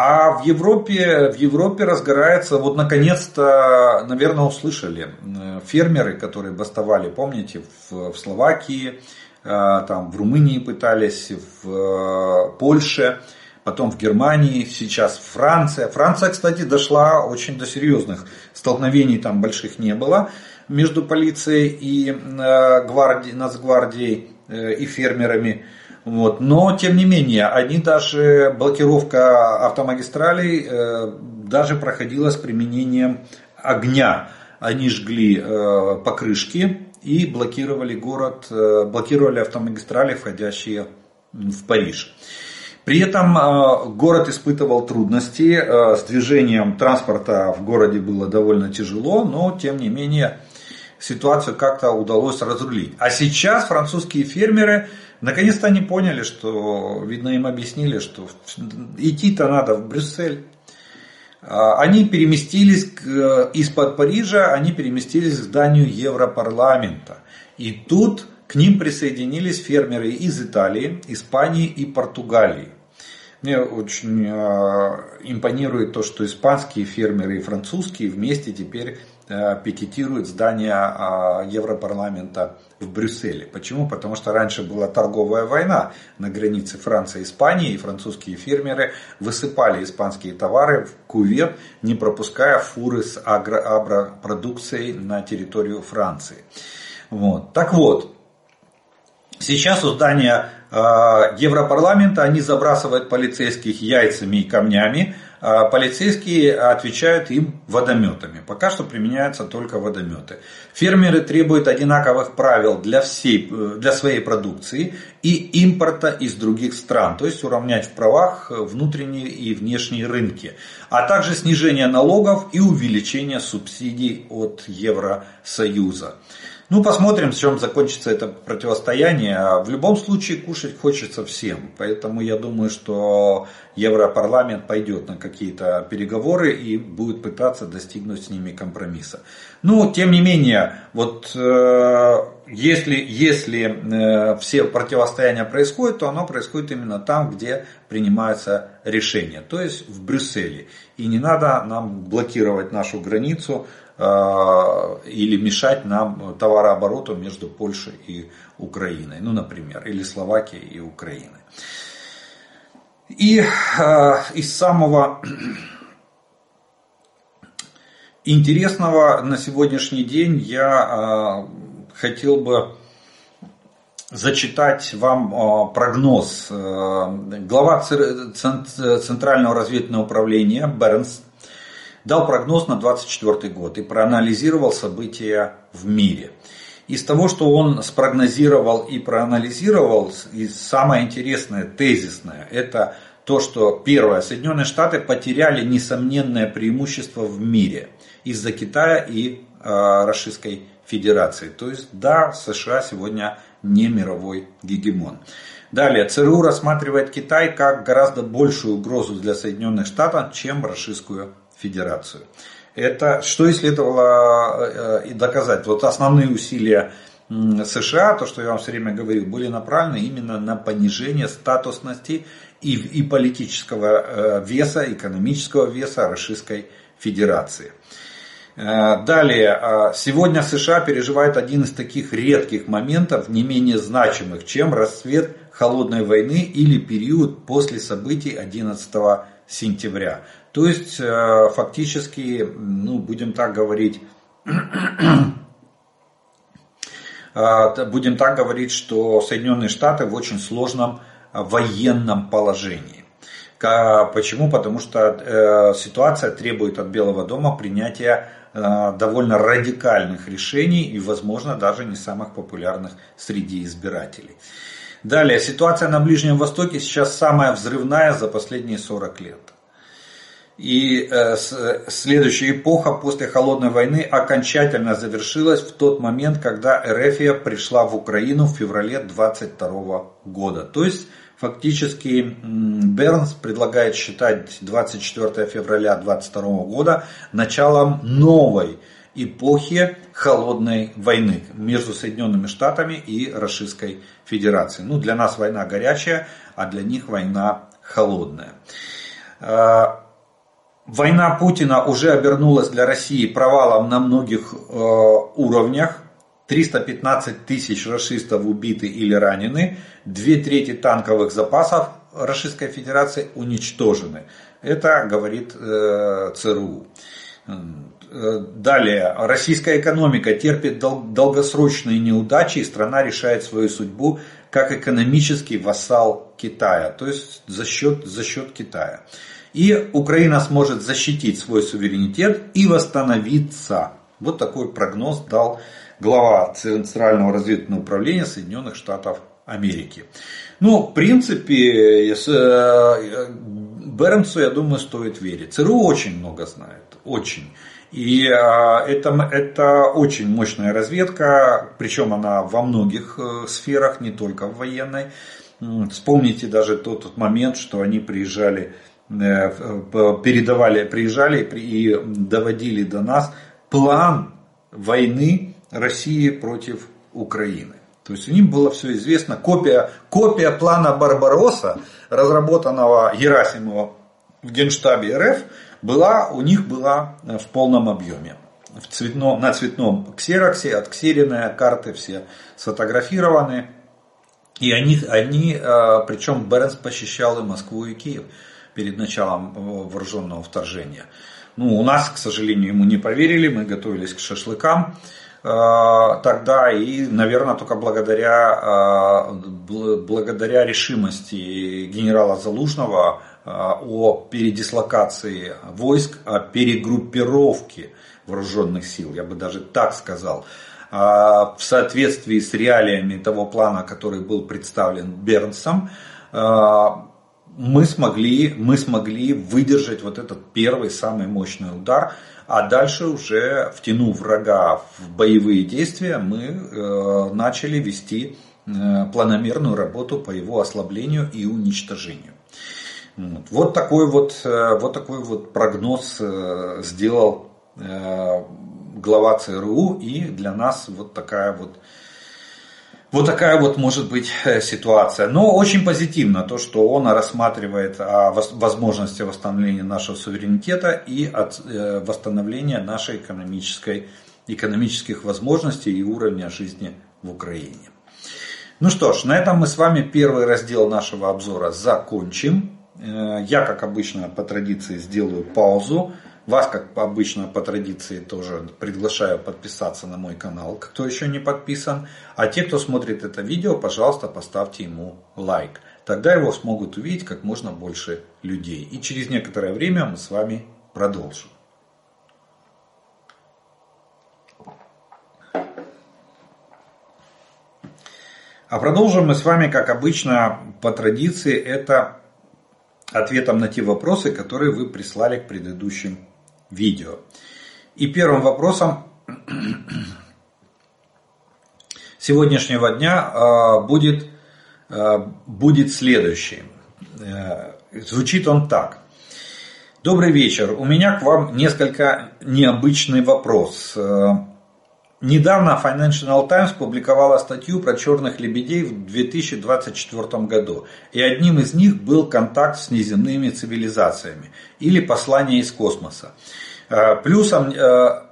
A: А в Европе, в Европе разгорается, вот наконец-то, наверное, услышали, э, фермеры, которые бастовали, помните, в, в Словакии, э, там в Румынии пытались, в э, Польше, потом в Германии, сейчас Франция. Франция, кстати, дошла очень до серьезных столкновений, там больших не было между полицией и гвардией, нацгвардией и фермерами. Вот. Но, тем не менее, они даже, блокировка автомагистралей э, даже проходила с применением огня. Они жгли э, покрышки и блокировали город, э, блокировали автомагистрали, входящие в Париж. При этом э, город испытывал трудности, э, с движением транспорта в городе было довольно тяжело, но тем не менее ситуацию как-то удалось разрулить. А сейчас французские фермеры Наконец-то они поняли, что, видно, им объяснили, что идти-то надо в Брюссель. А, они переместились из-под Парижа, они переместились к зданию Европарламента. И тут к ним присоединились фермеры из Италии, Испании и Португалии. Мне очень а, импонирует то, что испанские фермеры и французские вместе теперь Э, пикетируют здание а, Европарламента в Брюсселе. Почему? Потому что раньше была торговая война на границе Франции и Испании, и французские фермеры высыпали испанские товары в кувет, не пропуская фуры с агро агропродукцией на территорию Франции. Вот. Так вот, сейчас у здания э, Европарламента они забрасывают полицейских яйцами и камнями, полицейские отвечают им водометами. Пока что применяются только водометы. Фермеры требуют одинаковых правил для, всей, для своей продукции и импорта из других стран, то есть уравнять в правах внутренние и внешние рынки, а также снижение налогов и увеличение субсидий от Евросоюза. Ну, посмотрим, с чем закончится это противостояние. А в любом случае кушать хочется всем. Поэтому я думаю, что Европарламент пойдет на какие-то переговоры и будет пытаться достигнуть с ними компромисса. Ну, тем не менее, вот э, если, если э, все противостояния происходят, то оно происходит именно там, где принимаются решения, то есть в Брюсселе. И не надо нам блокировать нашу границу Э, или мешать нам товарообороту между Польшей и Украиной, ну, например, или Словакией и Украиной. И э, из самого [clears throat] интересного на сегодняшний день я э, хотел бы зачитать вам э, прогноз. Э, глава Центрального разведывательного управления Бернс дал прогноз на 2024 год и проанализировал события в мире. Из того, что он спрогнозировал и проанализировал, и самое интересное, тезисное, это то, что первое, Соединенные Штаты потеряли несомненное преимущество в мире из-за Китая и э, Российской Федерации. То есть, да, США сегодня не мировой гегемон. Далее, ЦРУ рассматривает Китай как гораздо большую угрозу для Соединенных Штатов, чем Российскую Федерацию. Это что и следовало э, и доказать. Вот основные усилия США, то, что я вам все время говорил, были направлены именно на понижение статусности и, и политического э, веса, экономического веса Российской Федерации. Э, далее, сегодня США переживает один из таких редких моментов, не менее значимых, чем расцвет холодной войны или период после событий 11 сентября. То есть, э, фактически, ну, будем так говорить, [clears throat] э, будем так говорить, что Соединенные Штаты в очень сложном военном положении. Почему? Потому что э, ситуация требует от Белого дома принятия довольно радикальных решений и, возможно, даже не самых популярных среди избирателей. Далее, ситуация на Ближнем Востоке сейчас самая взрывная за последние 40 лет. И э, следующая эпоха после Холодной войны окончательно завершилась в тот момент, когда Эрефия пришла в Украину в феврале 22 года. То есть фактически Бернс предлагает считать 24 февраля 22 года началом новой эпохи холодной войны между Соединенными Штатами и Российской Федерацией. Ну, для нас война горячая, а для них война холодная. Э, Война Путина уже обернулась для России провалом на многих э, уровнях. 315 тысяч расистов убиты или ранены. Две трети танковых запасов Российской Федерации уничтожены. Это говорит э, ЦРУ. Далее. Российская экономика терпит дол- долгосрочные неудачи и страна решает свою судьбу как экономический вассал Китая. То есть за счет, за счет Китая и Украина сможет защитить свой суверенитет и восстановиться. Вот такой прогноз дал глава Центрального разведывательного управления Соединенных Штатов Америки. Ну, в принципе, э, Бернсу, я думаю, стоит верить. ЦРУ очень много знает, очень. И э, это, это очень мощная разведка, причем она во многих э, сферах, не только в военной. Вспомните даже тот, тот момент, что они приезжали Э, передавали, приезжали и доводили до нас план войны России против Украины. То есть у них было все известно. Копия, копия плана Барбароса, разработанного Герасимова в Генштабе РФ, была, у них была в полном объеме. В цветном, на цветном ксероксе, отксеренные карты все сфотографированы. И они, они э, причем Бернс посещал и Москву, и Киев перед началом э, вооруженного вторжения. Ну, у нас, к сожалению, ему не поверили, мы готовились к шашлыкам э, тогда и, наверное, только благодаря, э, благодаря решимости генерала Залужного о передислокации войск, о перегруппировке вооруженных сил, я бы даже так сказал, в соответствии с реалиями того плана, который был представлен Бернсом, мы смогли, мы смогли выдержать вот этот первый самый мощный удар, а дальше уже втянув врага в боевые действия, мы э, начали вести э, планомерную работу по его ослаблению и уничтожению. Вот, вот такой вот, э, вот такой вот прогноз э, сделал э, глава ЦРУ и для нас вот такая вот вот такая вот может быть э, ситуация. Но очень позитивно то, что он рассматривает о возможности восстановления нашего суверенитета и э, восстановления нашей экономической, экономических возможностей и уровня жизни в Украине. Ну что ж, на этом мы с вами первый раздел нашего обзора закончим. Э, я, как обычно, по традиции сделаю паузу. Вас, как обычно по традиции, тоже приглашаю подписаться на мой канал, кто еще не подписан. А те, кто смотрит это видео, пожалуйста, поставьте ему лайк. Тогда его смогут увидеть как можно больше людей. И через некоторое время мы с вами продолжим. А продолжим мы с вами, как обычно, по традиции, это ответом на те вопросы, которые вы прислали к предыдущим видео. И первым вопросом сегодняшнего дня а, будет, а, будет следующий. Э, звучит он так. Добрый вечер. У меня к вам несколько необычный вопрос. Недавно Financial Times публиковала статью про черных лебедей в 2024 году. И одним из них был контакт с неземными цивилизациями или послание из космоса. Э, плюсом, э,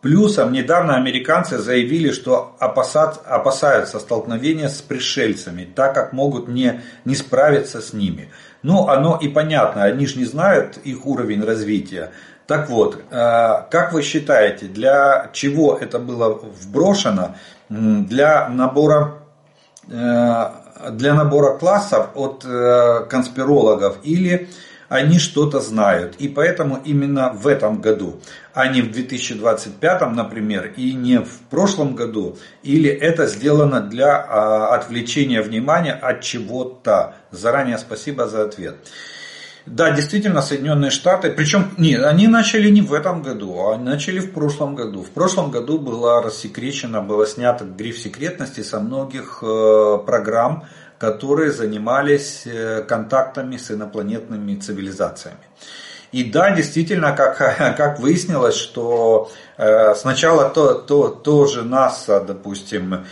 A: плюсом недавно американцы заявили, что опасаются столкновения с пришельцами, так как могут не, не справиться с ними. Ну, оно и понятно, они же не знают их уровень развития. Так вот, э, как вы считаете, для чего это было вброшено? Для набора для набора классов от конспирологов или они что-то знают. И поэтому именно в этом году, а не в 2025, например, и не в прошлом году, или это сделано для а, отвлечения внимания от чего-то. Заранее спасибо за ответ. Да, действительно, Соединенные Штаты, причем нет, они начали не в этом году, а начали в прошлом году. В прошлом году была рассекречена, было снято гриф секретности со многих э, программ, которые занимались э, контактами с инопланетными цивилизациями. И да, действительно, как, [laughs] как выяснилось, что э, сначала то, то, тоже НАСА, допустим,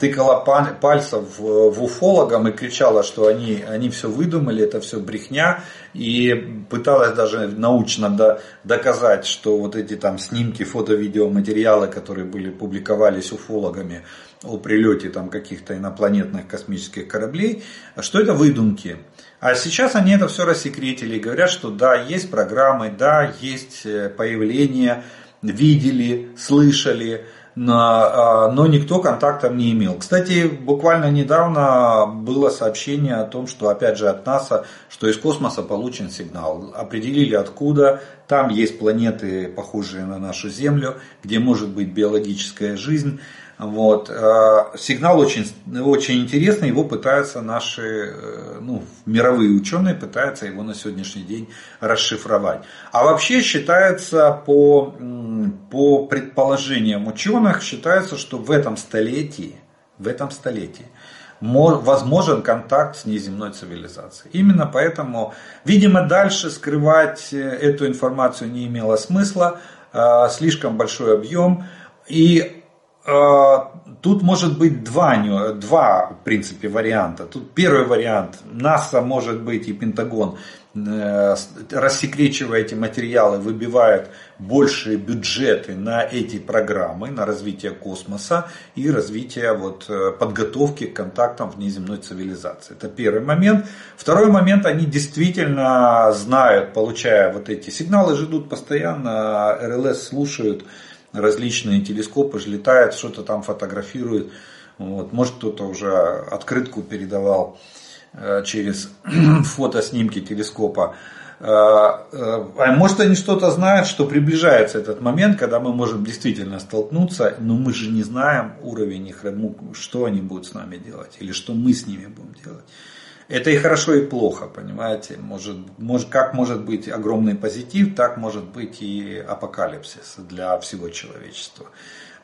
A: тыкала пальцев в, уфологам и кричала, что они, они все выдумали, это все брехня, и пыталась даже научно до, доказать, что вот эти там снимки, фото-видеоматериалы, которые были публиковались уфологами, о прилете там каких-то инопланетных космических кораблей, что это выдумки. А сейчас они это все рассекретили и говорят, что да, есть программы, да, есть э, появления, видели, слышали, но, а, никто контактом не имел. Кстати, буквально недавно было сообщение о том, что опять же от НАСА, что из космоса получен сигнал. Определили откуда, там есть планеты, похожие на нашу Землю, где может быть биологическая жизнь. Вот. Э, сигнал очень, очень интересный, его пытаются наши э, ну, мировые ученые пытаются его на сегодняшний день расшифровать. А вообще считается по, по предположениям ученых, считается, что в этом столетии, в этом столетии возможен контакт с неземной цивилизацией. Именно поэтому, видимо, дальше скрывать э, эту информацию не имело смысла, слишком большой объем. И тут может быть два, два в принципе, варианта. Тут первый вариант. НАСА, может быть, и Пентагон, э, рассекречивая эти материалы, выбивают большие бюджеты на эти программы, на развитие космоса и развитие вот, э, подготовки к контактам внеземной цивилизации. Это первый момент. Второй момент, они действительно знают, получая вот эти сигналы, ждут постоянно, РЛС слушают, различные телескопы же летают, что-то там фотографируют. Вот. Может кто-то уже открытку передавал через [clears throat] фотоснимки телескопа. А может они что-то знают, что приближается этот момент, когда мы можем действительно столкнуться, но мы же не знаем уровень их, что они будут с нами делать, или что мы с ними будем делать. Это и хорошо, и плохо, понимаете. Может, может, как может быть огромный позитив, так может быть и апокалипсис для всего человечества.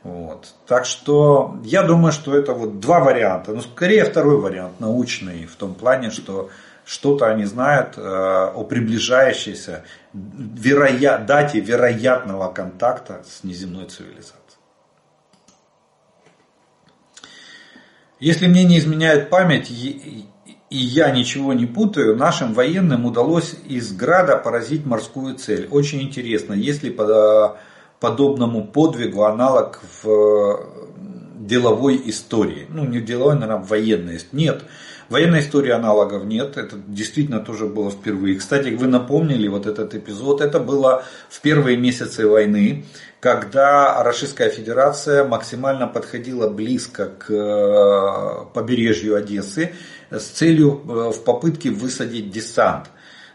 A: Вот. Так что я думаю, что это вот два варианта. Но скорее второй вариант, научный, в том плане, что что-то они знают э, о приближающейся вероя... дате вероятного контакта с неземной цивилизацией. Если мне не изменяет память, и я ничего не путаю, нашим военным удалось из града поразить морскую цель. Очень интересно, есть ли подобному подвигу аналог в э, деловой истории. Ну, не деловой, наверное, в военной. Нет. В военной истории аналогов нет. Это действительно тоже было впервые. Кстати, вы напомнили вот этот эпизод. Это было в первые месяцы войны, когда Российская Федерация максимально подходила близко к э, побережью Одессы с целью э, в попытке высадить десант.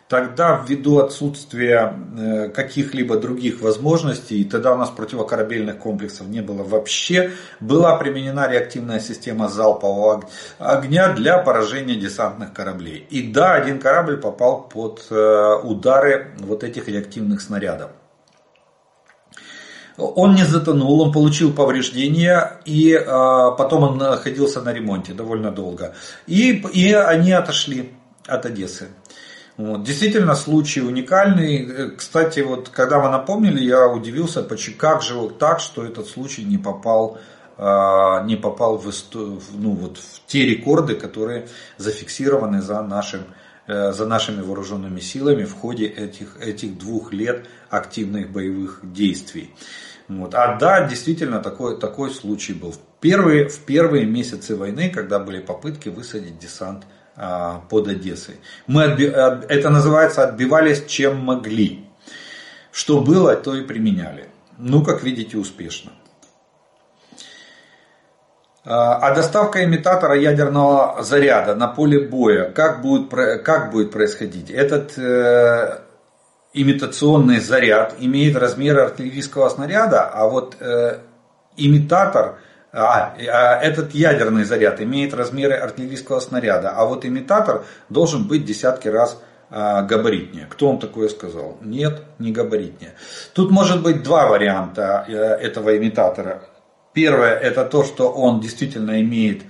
A: Тогда ввиду отсутствия э, каких-либо других возможностей, тогда у нас противокорабельных комплексов не было вообще, была применена реактивная система залпового огня для поражения десантных кораблей. И да, один корабль попал под э, удары вот этих реактивных снарядов. Он не затонул, он получил повреждения, и э, потом он находился на ремонте довольно долго. И, и они отошли от Одессы. Вот. Действительно, случай уникальный. Кстати, вот когда вы напомнили, я удивился, почему, как же вот так, что этот случай не попал, э, не попал в, ну, вот, в те рекорды, которые зафиксированы за нашим э, за нашими вооруженными силами в ходе этих, этих двух лет активных боевых действий. Вот. А да, действительно, такой, такой случай был. В первые, в первые месяцы войны, когда были попытки высадить десант а, под Одессой. Мы отби... Это называется отбивались чем могли. Что было, то и применяли. Ну, как видите, успешно. А, а доставка имитатора ядерного заряда на поле боя, как будет, как будет происходить? Этот э, имитационный заряд имеет размеры артиллерийского снаряда, а вот э, имитатор, а, а, этот ядерный заряд имеет размеры артиллерийского снаряда, а вот имитатор должен быть десятки раз а, габаритнее. Кто вам такое сказал? Нет, не габаритнее. Тут может быть два варианта э, этого имитатора. Первое это то, что он действительно имеет.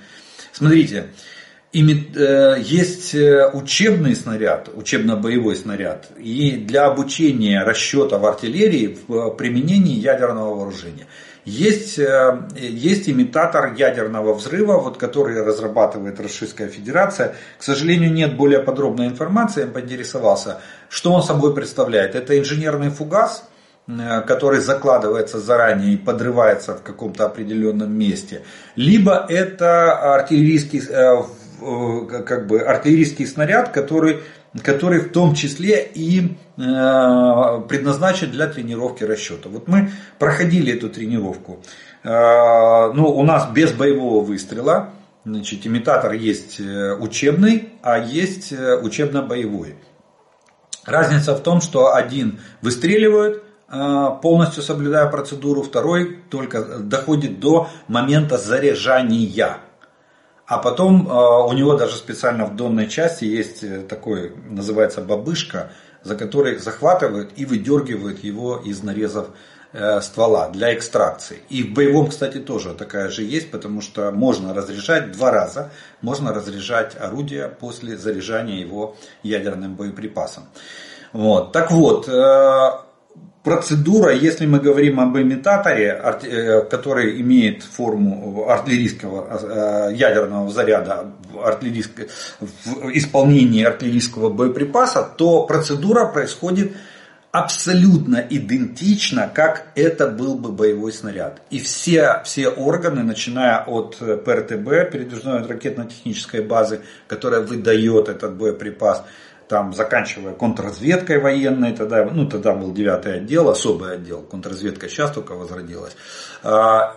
A: Смотрите, Э, есть э, учебный снаряд, учебно-боевой снаряд, и для обучения расчета в артиллерии в применении ядерного вооружения. Есть, э, есть имитатор ядерного взрыва, вот, который разрабатывает Российская Федерация. К сожалению, нет более подробной информации, я поинтересовался, что он собой представляет. Это инженерный фугас, который закладывается заранее и подрывается в каком-то определенном месте, либо это артиллерийский Э, как бы артиллерийский снаряд, который, который в том числе и э, предназначен для тренировки расчета. Вот мы проходили эту тренировку. Э, ну, у нас без боевого выстрела. Значит, имитатор есть учебный, а есть учебно-боевой. Разница в том, что один выстреливает, полностью соблюдая процедуру, второй только доходит до момента заряжания. А потом а, у него даже специально в донной части есть э, такой, называется бабышка, за которой захватывают и выдергивают его из нарезов э, ствола для экстракции. И в боевом, кстати, тоже такая же есть, потому что можно разряжать два раза, можно разряжать орудие после заряжания его ядерным боеприпасом. Вот. Так вот, э, процедура, если мы говорим об имитаторе, э, который имеет форму артиллерийского э, ядерного заряда в исполнении артиллерийского боеприпаса, то процедура происходит абсолютно идентично, как это был бы боевой снаряд. И все, все органы, начиная от ПРТБ, передвижной ракетно-технической базы, которая выдает этот боеприпас, там, заканчивая контрразведкой военной, тогда, ну, тогда был девятый отдел, особый отдел, контрразведка сейчас только возродилась. А,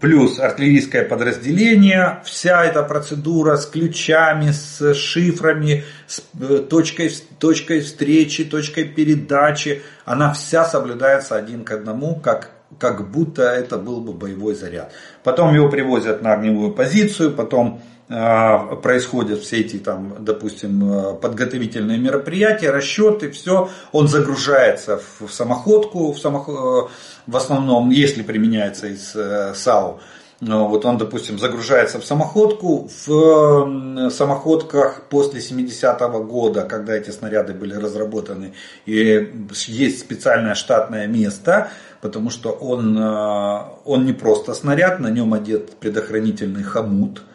A: плюс артиллерийское подразделение, вся эта процедура с ключами, с шифрами, с э, точкой, точкой встречи, точкой передачи, она вся соблюдается один к одному, как, как будто это был бы боевой заряд. Потом его привозят на огневую позицию, потом происходят все эти, там, допустим, э, подготовительные мероприятия, расчеты, все, он загружается в самоходку, в, самох... Э, в основном, если применяется из э, САУ, вот он, допустим, загружается в самоходку. В самоходках после 70-го года, когда эти снаряды были разработаны, и есть специальное штатное место, потому что он, он не просто снаряд, на нем одет предохранительный хомут –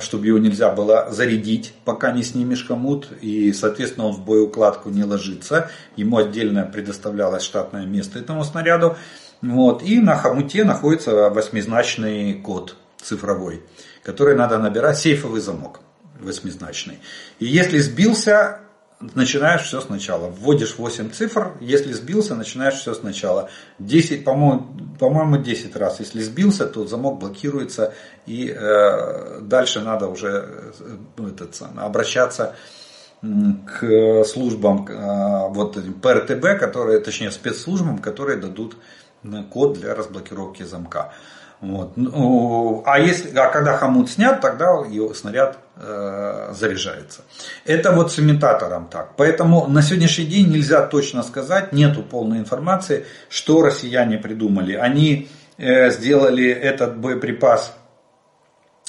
A: чтобы его нельзя было зарядить, пока не снимешь хомут, и, соответственно, он в боеукладку не ложится, ему отдельно предоставлялось штатное место этому снаряду, вот, и на хомуте находится восьмизначный код цифровой, который надо набирать, сейфовый замок восьмизначный. И если сбился, начинаешь все сначала. Вводишь 8 цифр, если сбился, начинаешь все сначала. 10, по-моему, по-моему 10 раз. Если сбился, то замок блокируется и э, дальше надо уже ну, этот, обращаться к службам, э, вот ПРТБ, которые, точнее спецслужбам, которые дадут код для разблокировки замка. Вот. Ну, а, если, а когда хомут снят, тогда его снаряд э, заряжается. Это вот с имитатором так. Поэтому на сегодняшний день нельзя точно сказать, нету полной информации, что россияне придумали. Они э, сделали этот боеприпас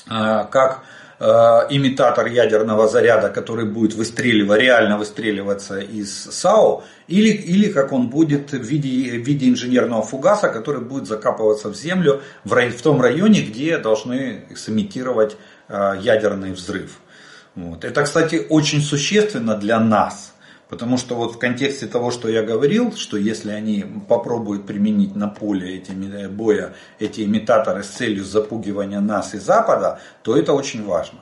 A: э, как имитатор ядерного заряда, который будет выстреливать, реально выстреливаться из САУ, или, или как он будет в виде, в виде инженерного фугаса, который будет закапываться в землю в, рай, в том районе, где должны сымитировать э, ядерный взрыв. Вот. Это, кстати, очень существенно для нас. Потому что вот в контексте того, что я говорил, что если они попробуют применить на поле эти боя эти имитаторы с целью запугивания нас и Запада, то это очень важно.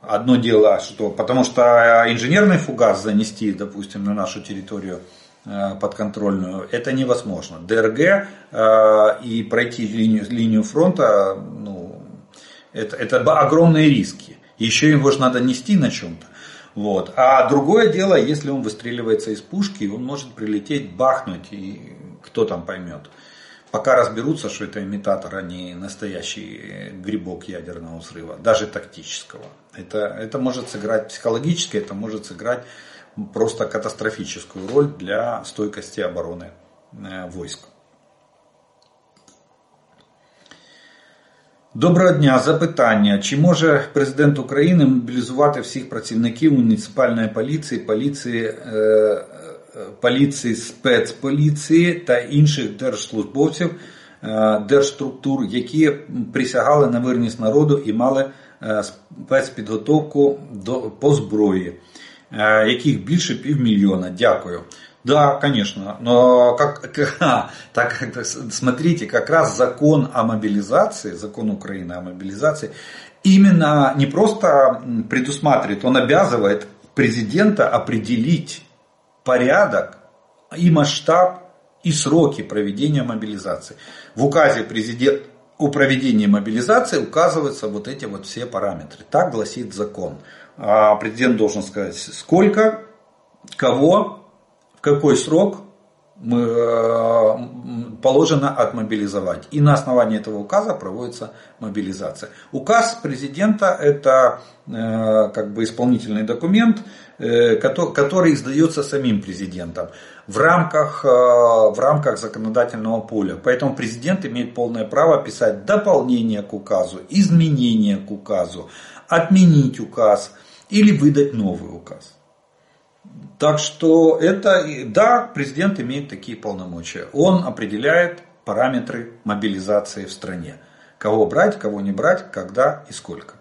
A: Одно дело, что потому что инженерный фугас занести, допустим, на нашу территорию э, подконтрольную, это невозможно. ДРГ э, и пройти линию, линию фронта, ну, это, это огромные риски. Еще его же надо нести на чем-то. Вот. А другое дело, если он выстреливается из пушки, он может прилететь, бахнуть, и кто там поймет. Пока разберутся, что это имитатор, а не настоящий грибок ядерного взрыва, даже тактического. Это, это может сыграть психологически, это может сыграть просто катастрофическую роль для стойкости обороны э, войск. Доброго дня. Запитання. Чи може президент України мобілізувати всіх працівників муніципальної поліції, поліції, е, поліції, спецполіції та інших держслужбовців е, держструктур, які присягали на вірність народу і мали е, спецпідготовку до, по зброї, яких більше півмільйона? Дякую. Да, конечно. Но как, [laughs] [laughs] так, смотрите, как раз закон о мобилизации, закон Украины о мобилизации, именно не просто предусматривает, он обязывает президента определить порядок и масштаб и сроки проведения мобилизации. В указе президента о проведении мобилизации указываются вот эти вот все параметры. Так гласит закон. А президент должен сказать, сколько, кого, какой срок мы, э, положено отмобилизовать. И на основании этого указа проводится мобилизация. Указ президента это э, как бы исполнительный документ, э, который издается самим президентом в рамках, в рамках законодательного поля. Поэтому президент имеет полное право писать дополнение к указу, изменения к указу, отменить указ или выдать новый указ. Так что это, да, президент имеет такие полномочия. Он определяет параметры мобилизации в стране. Кого брать, кого не брать, когда и сколько.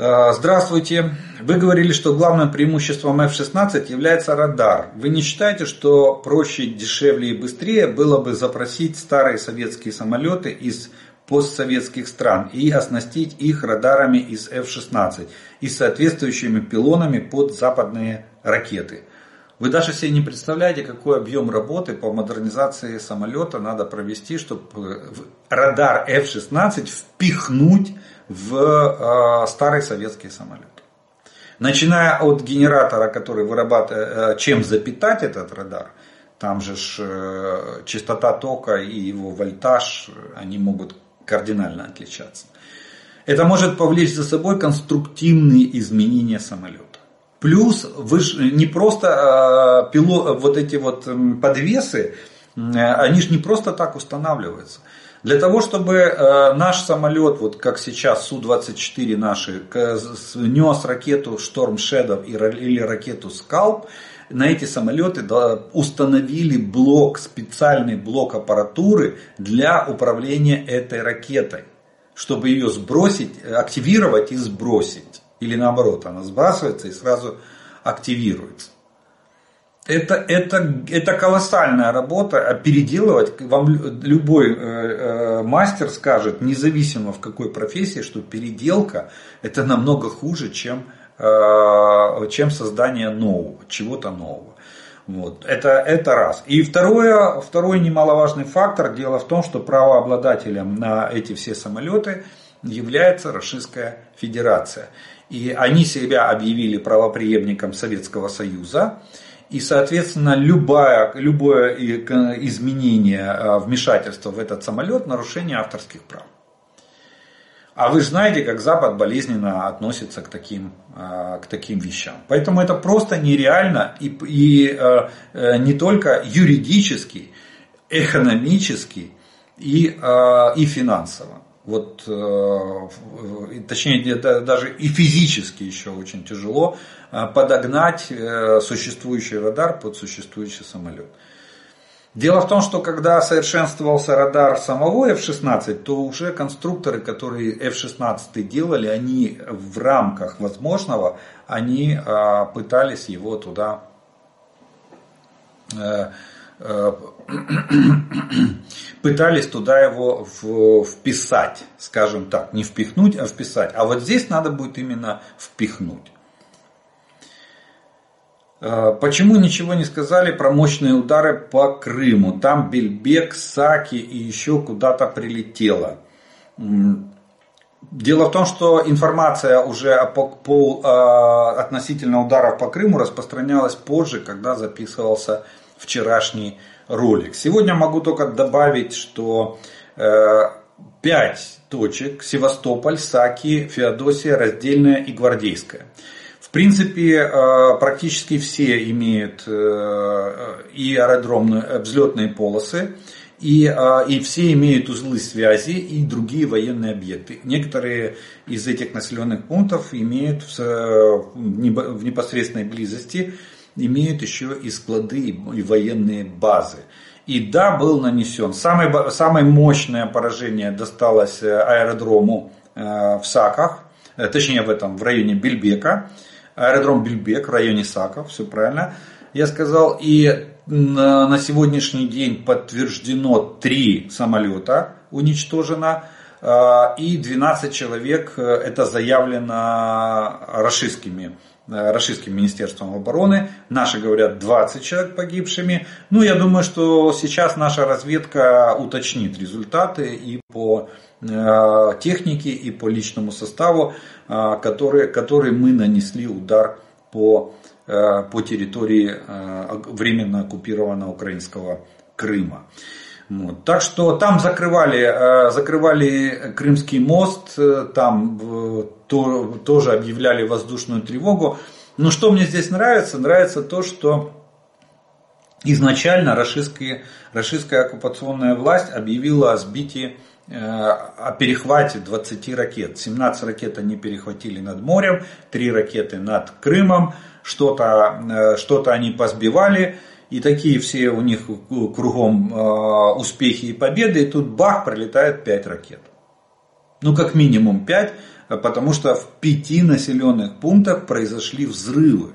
A: А, здравствуйте. Вы говорили, что главным преимуществом F-16 является радар. Вы не считаете, что проще, дешевле и быстрее было бы запросить старые советские самолеты из постсоветских стран и оснастить их радарами из F-16 и соответствующими пилонами под западные ракеты. Вы даже себе не представляете, какой объем работы по модернизации самолета надо провести, чтобы радар F-16 впихнуть в э, старый советский самолет. Начиная от генератора, который вырабатывает, э, чем запитать этот радар, там же ж, э, частота тока и его вольтаж, они могут кардинально отличаться. Это может повлечь за собой конструктивные изменения самолета. Плюс вы же не просто э, пило, вот эти вот подвесы, они же не просто так устанавливаются. Для того, чтобы э, наш самолет, вот как сейчас Су-24 наши, нес ракету Storm Shadow или ракету Scalp, на эти самолеты установили блок, специальный блок аппаратуры для управления этой ракетой, чтобы ее сбросить, активировать и сбросить. Или наоборот, она сбрасывается и сразу активируется. Это, это, это колоссальная работа, а переделывать вам любой э, э, мастер скажет, независимо в какой профессии, что переделка это намного хуже, чем, э, чем создание нового, чего-то нового. Вот. Это, это раз. И второе, второй немаловажный фактор, дело в том, что правообладателем на эти все самолеты является Российская Федерация. И они себя объявили правоприемником Советского Союза. И, соответственно, любое, любое изменение, а, вмешательство в этот самолет – нарушение авторских прав. А вы знаете, как Запад болезненно относится к таким, а, к таким вещам. Поэтому это просто нереально и, и а, э, не только юридически, экономически и, и финансово. Вот, э, точнее, даже и физически еще очень тяжело Э, подогнать э, существующий радар под существующий самолет. Дело в том, что когда совершенствовался радар самого F-16, то уже конструкторы, которые F-16 делали, они в рамках возможного, они э, пытались его туда [clears throat] пытались туда его вписать, скажем так, не впихнуть, а вписать. А вот здесь надо будет именно впихнуть. Э, почему ничего не сказали про мощные удары по Крыму? Там Бельбек, Саки и еще куда-то прилетело. Дело в том, что информация уже по, по, э, относительно ударов по Крыму распространялась позже, когда записывался вчерашний ролик. Сегодня могу только добавить, что э, 5 точек Севастополь, Саки, Феодосия, Раздельная и Гвардейская. В принципе, э, практически все имеют э, и аэродромные э, взлетные полосы, и, и все имеют узлы связи и другие военные объекты. Некоторые из этих населенных пунктов имеют в непосредственной близости имеют еще и склады и военные базы. И да, был нанесен. Самое, самое мощное поражение досталось аэродрому в Саках, точнее в этом, в районе Бельбека аэродром Бельбек в районе Саков, все правильно я сказал. И на сегодняшний день подтверждено три самолета уничтожено. А, и 12 человек, э, это заявлено российскими российским министерством обороны. Наши говорят 20 человек погибшими. Ну, я думаю, что сейчас наша разведка уточнит результаты и по э, технике, и по личному составу, э, который, который мы нанесли удар по, по территории временно оккупированного украинского Крыма. Вот. Так что там закрывали, закрывали Крымский мост, там то, тоже объявляли воздушную тревогу. Но что мне здесь нравится? Нравится то, что изначально российская, российская оккупационная власть объявила о сбитии э, о перехвате 20 ракет. 17 ракет они перехватили над морем, 3 ракеты над Крымом, что-то э, что они позбивали. И такие все у них кругом э, успехи и победы. И тут бах, пролетает 5 ракет. Ну, как минимум 5 потому что в пяти населенных пунктах произошли взрывы.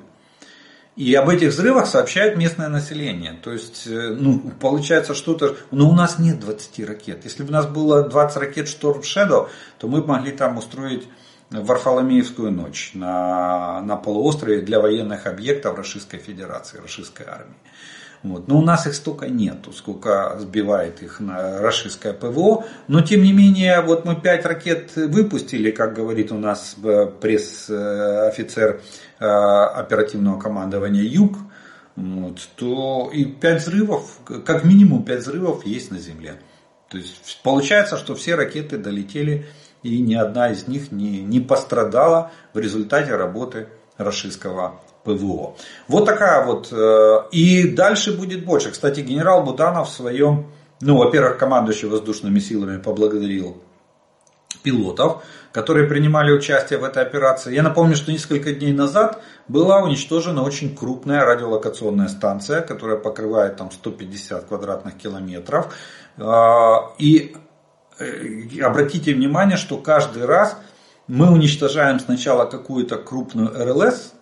A: И об этих взрывах сообщает местное население. То есть, э, ну, получается что-то... Но у нас нет 20 ракет. Если бы у нас было 20 ракет Storm Shadow, то мы бы могли там устроить Варфоломеевскую ночь на, на полуострове для военных объектов Российской Федерации, Российской армии. Вот. Но у нас их столько нету, сколько сбивает их на российское ПВО. Но тем не менее, вот мы пять ракет выпустили, как говорит у нас э, пресс-офицер э, оперативного командования Юг. Вот, то и пять взрывов, как минимум пять взрывов есть на Земле. То есть получается, что все ракеты долетели и ни одна из них не, не пострадала в результате работы российского ПВО. Вот такая вот. Э, и дальше будет больше. Кстати, генерал Буданов в своем, ну, во-первых, командующий воздушными силами поблагодарил пилотов, которые принимали участие в этой операции. Я напомню, что несколько дней назад была уничтожена очень крупная радиолокационная станция, которая покрывает там 150 квадратных километров. Э, и э, обратите внимание, что каждый раз мы уничтожаем сначала какую-то крупную РЛС,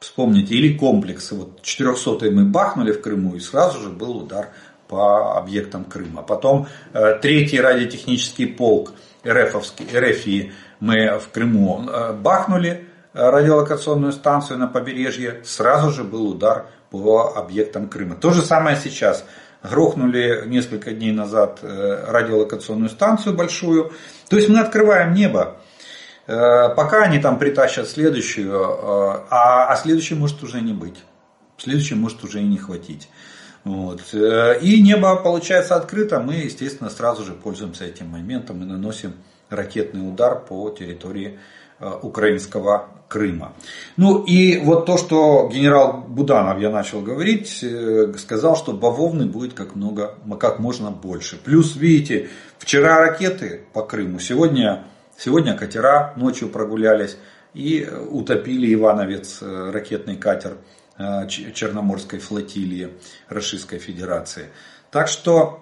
A: Вспомните, или комплексы. Вот 400 мы бахнули в Крыму, и сразу же был удар по объектам Крыма. Потом э, третий радиотехнический полк РФовский, РФИ мы в Крыму э, бахнули э, радиолокационную станцию на побережье, сразу же был удар по объектам Крыма. То же самое сейчас. Грохнули несколько дней назад радиолокационную станцию большую. То есть мы открываем небо пока они там притащат следующую, э, а, а следующей может уже не быть. Следующей может уже и не хватить. Вот. Э, и небо получается открыто, мы, естественно, сразу же пользуемся этим моментом и наносим ракетный удар по территории украинского Крыма. Ну и вот то, что генерал Буданов, я начал говорить, сказал, что бавовны будет как, много, как можно больше. Плюс, видите, вчера ракеты по Крыму, сегодня Сегодня катера ночью прогулялись и утопили Ивановец, э, ракетный катер э, Черноморской флотилии Российской Федерации. Так что,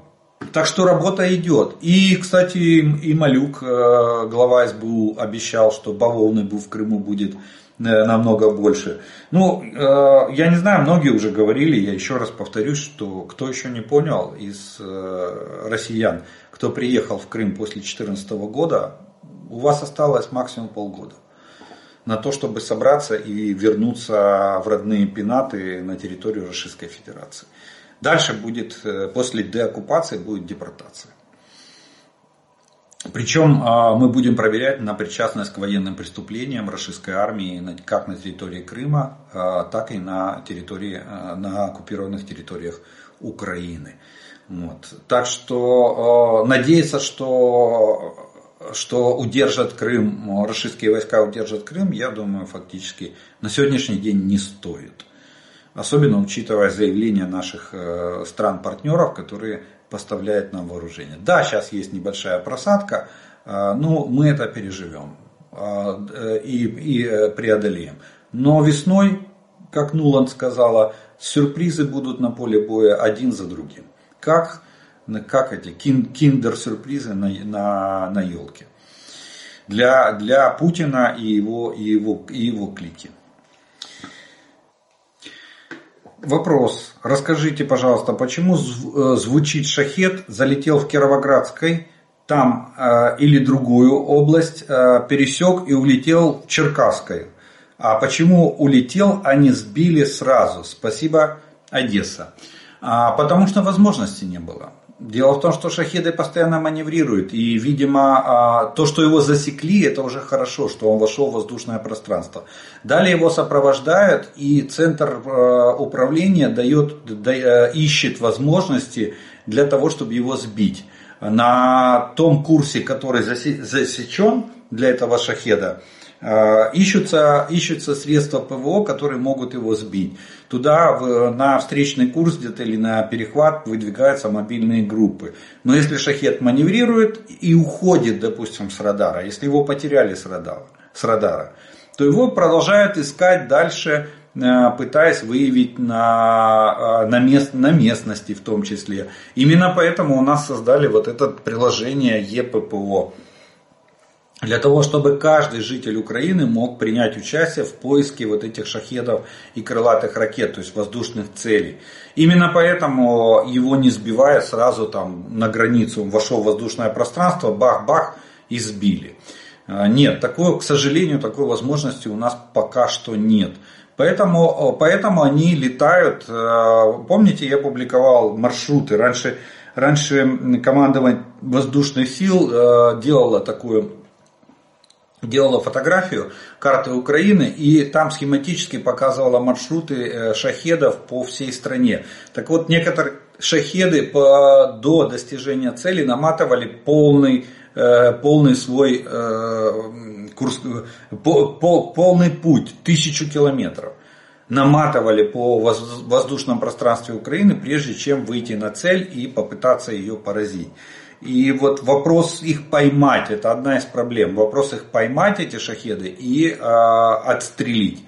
A: так что работа идет. И, кстати, и Малюк, э, глава СБУ, обещал, что бавовны в Крыму будет намного больше. Ну, я не знаю, многие уже говорили, я еще раз повторюсь, что кто еще не понял из россиян, кто приехал в Крым после 2014 года, у вас осталось максимум полгода на то, чтобы собраться и вернуться в родные пенаты на территорию Российской Федерации. Дальше будет, э, после деоккупации будет депортация. Причем а, мы будем проверять на причастность к военным преступлениям российской армии как на территории Крыма, а, так и на, территории, а, на оккупированных территориях Украины. Вот. Так что надеяться, что что удержат Крым, российские войска удержат Крым, я думаю, фактически на сегодняшний день не стоит. Особенно учитывая заявления наших э, стран-партнеров, которые поставляют нам вооружение. Да, сейчас есть небольшая просадка, э, но мы это переживем э, и, и преодолеем. Но весной, как Нуланд сказала, сюрпризы будут на поле боя один за другим. Как как эти киндер-сюрпризы на, на, на елке. Для, для Путина и его, и, его, и его клики. Вопрос. Расскажите, пожалуйста, почему э, звучит шахет, залетел в Кировоградской, там э, или другую область, э, пересек и улетел в Черкасской. А почему улетел, а не сбили сразу? Спасибо, Одесса. А, потому что возможности не было. Дело в том, что шахеды постоянно маневрируют, и, видимо, а, то, что его засекли, это уже хорошо, что он вошел в воздушное пространство. Далее его сопровождают, и центр а, управления дает, э, ищет возможности для того, чтобы его сбить. На том курсе, который засечен для этого шахеда, ищутся, ищутся средства ПВО, которые могут его сбить. Туда в, на встречный курс где-то или на перехват выдвигаются мобильные группы. Но если шахет маневрирует и уходит, допустим, с радара, если его потеряли с радара, с радара то его продолжают искать дальше, э, пытаясь выявить на, э, на, мест, на местности в том числе. Именно поэтому у нас создали вот это приложение ЕППО для того, чтобы каждый житель Украины мог принять участие в поиске вот этих шахедов и крылатых ракет, то есть воздушных целей. Именно поэтому его не сбивая сразу там на границу, он вошел в воздушное пространство, бах-бах и сбили. Нет, такое, к сожалению, такой возможности у нас пока что нет. Поэтому, поэтому они летают. Помните, я публиковал маршруты. Раньше, раньше командование воздушных сил делало такую делала фотографию карты Украины и там схематически показывала маршруты э, шахедов по всей стране. Так вот, некоторые шахеды по, до достижения цели наматывали полный, э, полный свой э, курс, по, по, полный путь, тысячу километров. Наматывали по воздушном пространстве Украины, прежде чем выйти на цель и попытаться ее поразить. И вот вопрос их поймать, это одна из проблем. Вопрос их поймать, эти шахеды, и э, отстрелить.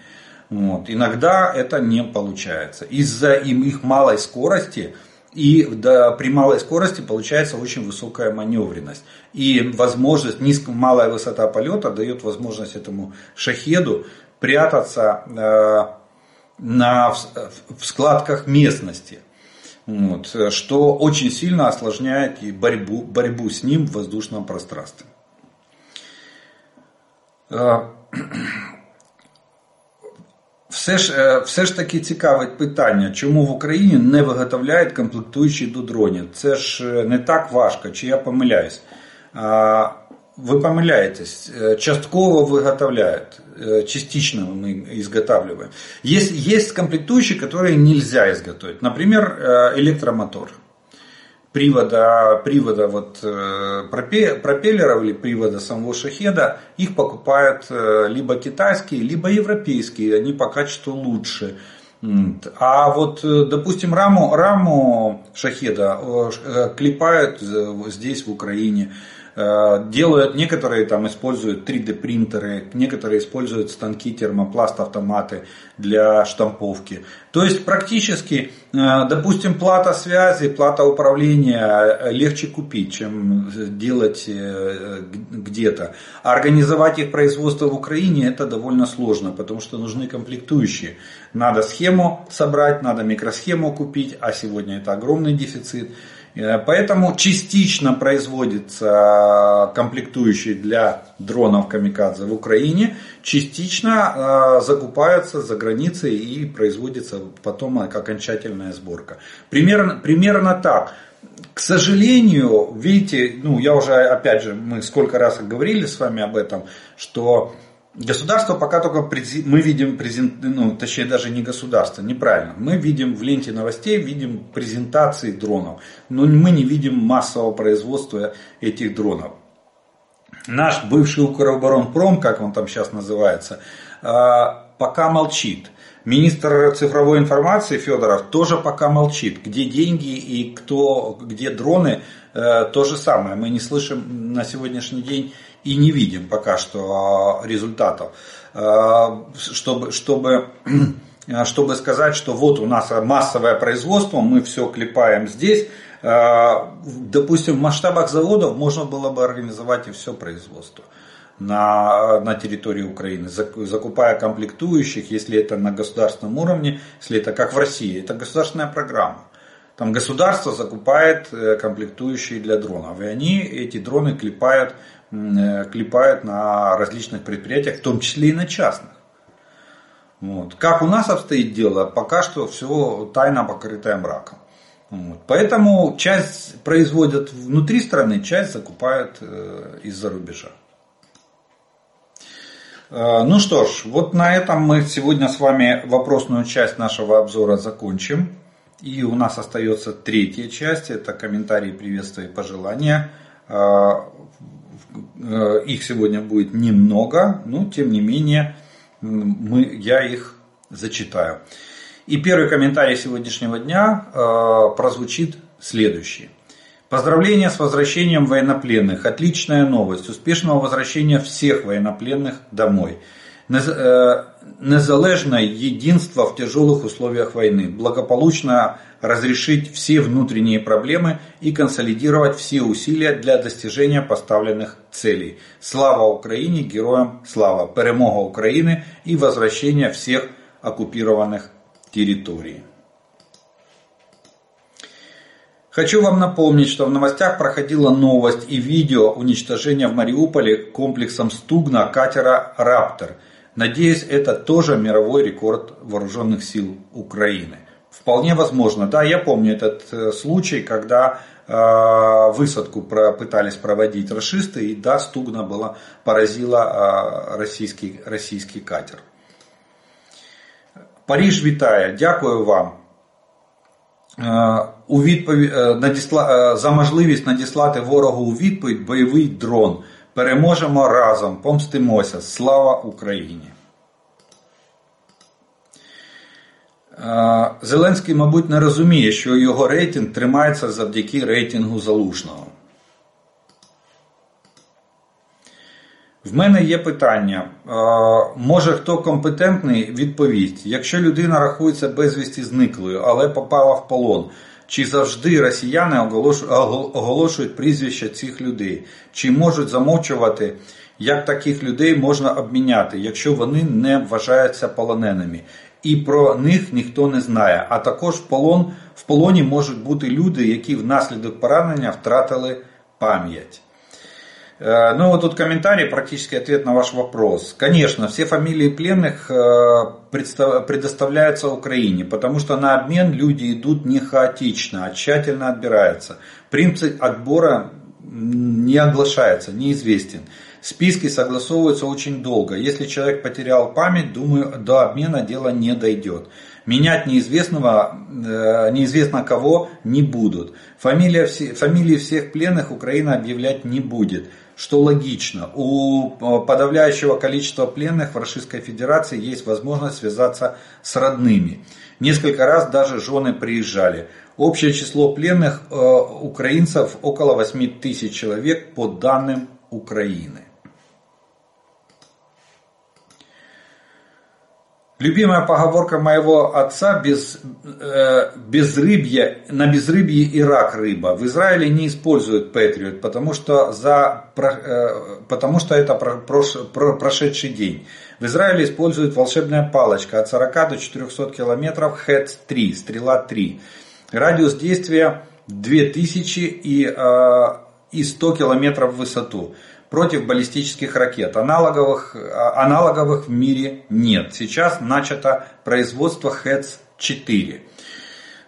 A: Вот. Иногда это не получается. Из-за им, их малой скорости, и да, при малой скорости получается очень высокая маневренность. И возможность, низкая, малая высота полета дает возможность этому шахеду прятаться э, на, в, в складках местности. Вот, что очень сильно осложняет и борьбу, борьбу с ним в воздушном пространстве. [clears throat] Все ж все ж таки цікаве питання, чому в Україні не виготовляють комплектуючі до дронів. Це ж не так важко, чи я помиляюсь. Вы помиляетесь, частково выготовляют, частично мы изготавливаем. Есть, есть комплектующие, которые нельзя изготовить. Например, электромотор. Привода, привода вот, пропеллеров или привода самого шахеда, их покупают либо китайские, либо европейские, они по качеству лучше. А вот, допустим, раму, раму шахеда клепают здесь, в Украине. Э, делают, некоторые там используют 3D принтеры, некоторые используют станки термопласт автоматы для штамповки. То есть практически, э, допустим, плата связи, плата управления легче купить, чем делать э, где-то. А организовать их производство в Украине это довольно сложно, потому что нужны комплектующие. Надо схему собрать, надо микросхему купить, а сегодня это огромный дефицит. Э, поэтому частично производится комплектующие для дронов Камикадзе в Украине, частично э, закупаются за границей и производится потом окончательная сборка. Примерно, примерно так. К сожалению, видите, ну я уже опять же, мы сколько раз говорили с вами об этом, что Государство пока только мы видим презент, ну, точнее даже не государство, неправильно. Мы видим в ленте новостей, видим презентации дронов, но мы не видим массового производства этих дронов. Наш бывший Укроборонпром, как он там сейчас называется, а, пока молчит. Министр цифровой информации Федоров тоже пока молчит. Где деньги и кто, где дроны, э, то же самое. Мы не слышим на сегодняшний день и не видим пока что результатов. Э, чтобы, чтобы, чтобы сказать, что вот у нас массовое производство, мы все клепаем здесь. Допустим, в масштабах заводов можно было бы организовать и все производство на, на территории Украины, закупая комплектующих, если это на государственном уровне, если это как в России, это государственная программа. Там государство закупает э, комплектующие для дронов, и они эти дроны клепают, клепают на различных предприятиях, в том числе и на частных. Вот. Как у нас обстоит дело, пока что все тайно покрытое мраком. Вот. Поэтому часть производят внутри страны, часть закупают э, из-за рубежа. Э, ну что ж, вот на этом мы сегодня с вами вопросную часть нашего обзора закончим. И у нас остается третья часть, это комментарии, приветствия и пожелания. Э, э, их сегодня будет немного, но тем не менее мы, я их зачитаю. И первый комментарий сегодняшнего дня прозвучит следующий. Поздравления с возвращением военнопленных. Отличная новость. Успешного возвращения всех военнопленных домой. Э, незалежное единство в тяжелых условиях войны. Благополучно разрешить все внутренние проблемы и консолидировать все усилия для достижения поставленных целей. Слава Украине, героям слава. Перемога Украины и возвращение всех оккупированных территорий. Хочу вам напомнить, что в новостях проходила новость и видео уничтожения в Мариуполе комплексом Стугна катера «Раптор». Надеюсь, это тоже мировой рекорд вооруженных сил Украины. Вполне возможно. Да, я помню этот э, случай, когда э, высадку пытались проводить расисты, и да, Стугна была, поразила э, российский, российский катер. Париж вітає, дякую вам. У відповідь надісла, за можливість надіслати ворогу у відповідь бойовий дрон. Переможемо разом, помстимося. Слава Україні! Зеленський, мабуть, не розуміє, що його рейтинг тримається завдяки рейтингу Залужного. В мене є питання. Може хто компетентний відповість, якщо людина рахується безвісті зниклою, але попала в полон, чи завжди росіяни оголошують прізвища цих людей, чи можуть замовчувати, як таких людей можна обміняти, якщо вони не вважаються полоненими? І про них ніхто не знає. А також в полон, в полоні можуть бути люди, які внаслідок поранення втратили пам'ять. Э, ну вот тут комментарий, практически ответ на ваш вопрос. Конечно, все фамилии пленных э, предоставляются Украине, потому что на обмен люди идут не хаотично, а тщательно отбираются. Принцип отбора не оглашается, неизвестен. Списки согласовываются очень долго. Если человек потерял память, думаю, до обмена дело не дойдет. Менять неизвестного, э, неизвестно кого не будут. Фамилия, фамилии всех пленных Украина объявлять не будет что логично. У э, подавляющего количества пленных в Российской Федерации есть возможность связаться с родными. Несколько раз даже жены приезжали. Общее число пленных э, украинцев около 8 тысяч человек по данным Украины. Любимая поговорка моего отца без, э, безрыбье, на безрыбье и рак рыба. В Израиле не используют Патриот, потому что, за, э, потому что это про, прош, про, прошедший день. В Израиле используют волшебная палочка от 40 до 400 километров HET-3, стрела 3. Радиус действия 2000 и, э, и 100 километров в высоту против баллистических ракет. Аналоговых, а, аналоговых в мире нет. Сейчас начато производство ХЭЦ-4.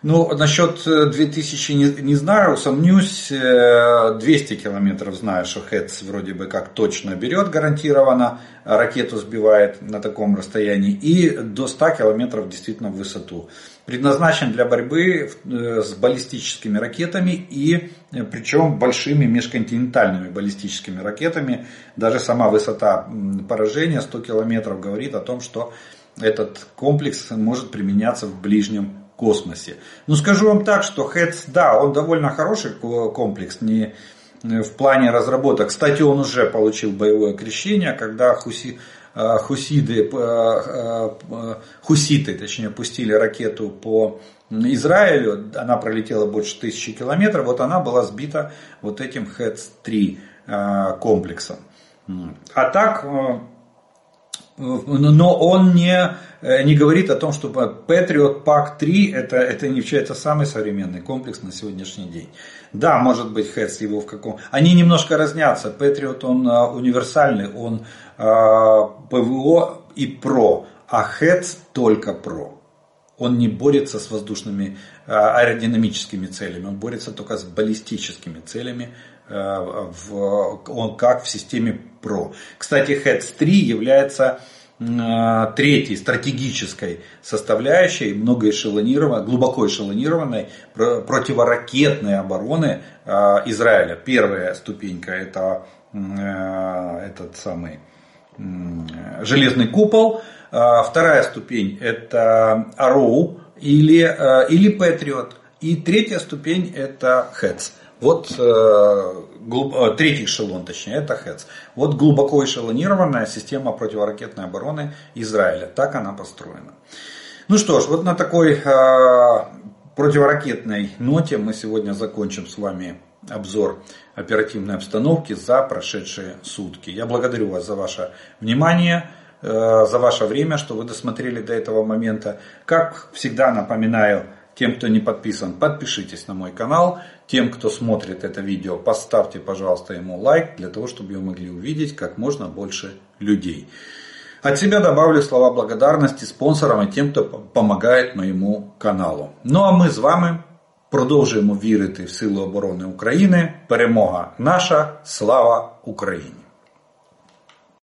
A: Ну, насчет 2000 не, не знаю, усомнюсь. 200 э, километров знаю, что ХЭЦ вроде бы как точно берет гарантированно, ракету сбивает на таком расстоянии. И до 100 километров действительно в высоту предназначен для борьбы э, с баллистическими ракетами и э, причем большими межконтинентальными баллистическими ракетами. Даже сама высота поражения 100 километров говорит о том, что этот комплекс может применяться в ближнем космосе. Ну скажу вам так, что ХЭЦ, да, он довольно хороший комплекс, не э, в плане разработок. Кстати, он уже получил боевое крещение, когда Хуси, хусиды, э, э, хуситы, точнее, пустили ракету по Израилю, она пролетела больше тысячи километров, вот она была сбита вот этим ХЭЦ-3 комплексом. А так, но он не, не говорит о том, что Patriot Pack 3 это, это не это самый современный комплекс на сегодняшний день. Да, может быть, Хэтс его в каком... Они немножко разнятся. Patriot он универсальный, он ПВО и ПРО, а ХЭЦ только ПРО. Он не борется с воздушными аэродинамическими целями, он борется только с баллистическими целями, в, он как в системе ПРО. Кстати, ХЭЦ-3 является третьей стратегической составляющей многоэшелонированной, глубоко эшелонированной противоракетной обороны Израиля. Первая ступенька это этот самый железный купол. А, вторая ступень это Arrow или, а, или Patriot. И третья ступень это HETS. Вот э, глуб, э, третий эшелон, точнее, это HETS. Вот глубоко эшелонированная система противоракетной обороны Израиля. Так она построена. Ну что ж, вот на такой э, противоракетной ноте мы сегодня закончим с вами обзор оперативной обстановки за прошедшие сутки. Я благодарю вас за ваше внимание, э, за ваше время, что вы досмотрели до этого момента. Как всегда напоминаю, Тем, кто не подписан, подпишитесь на мой канал. Тем, кто смотрит это видео, поставьте, пожалуйста, ему лайк, для того, чтобы его могли увидеть как можно больше людей. От себя добавлю слова благодарности спонсорам и тем, кто помогает моему каналу. Ну а ми з вами продовжуємо вірити в Силу оборони України. Перемога наша, слава Україні!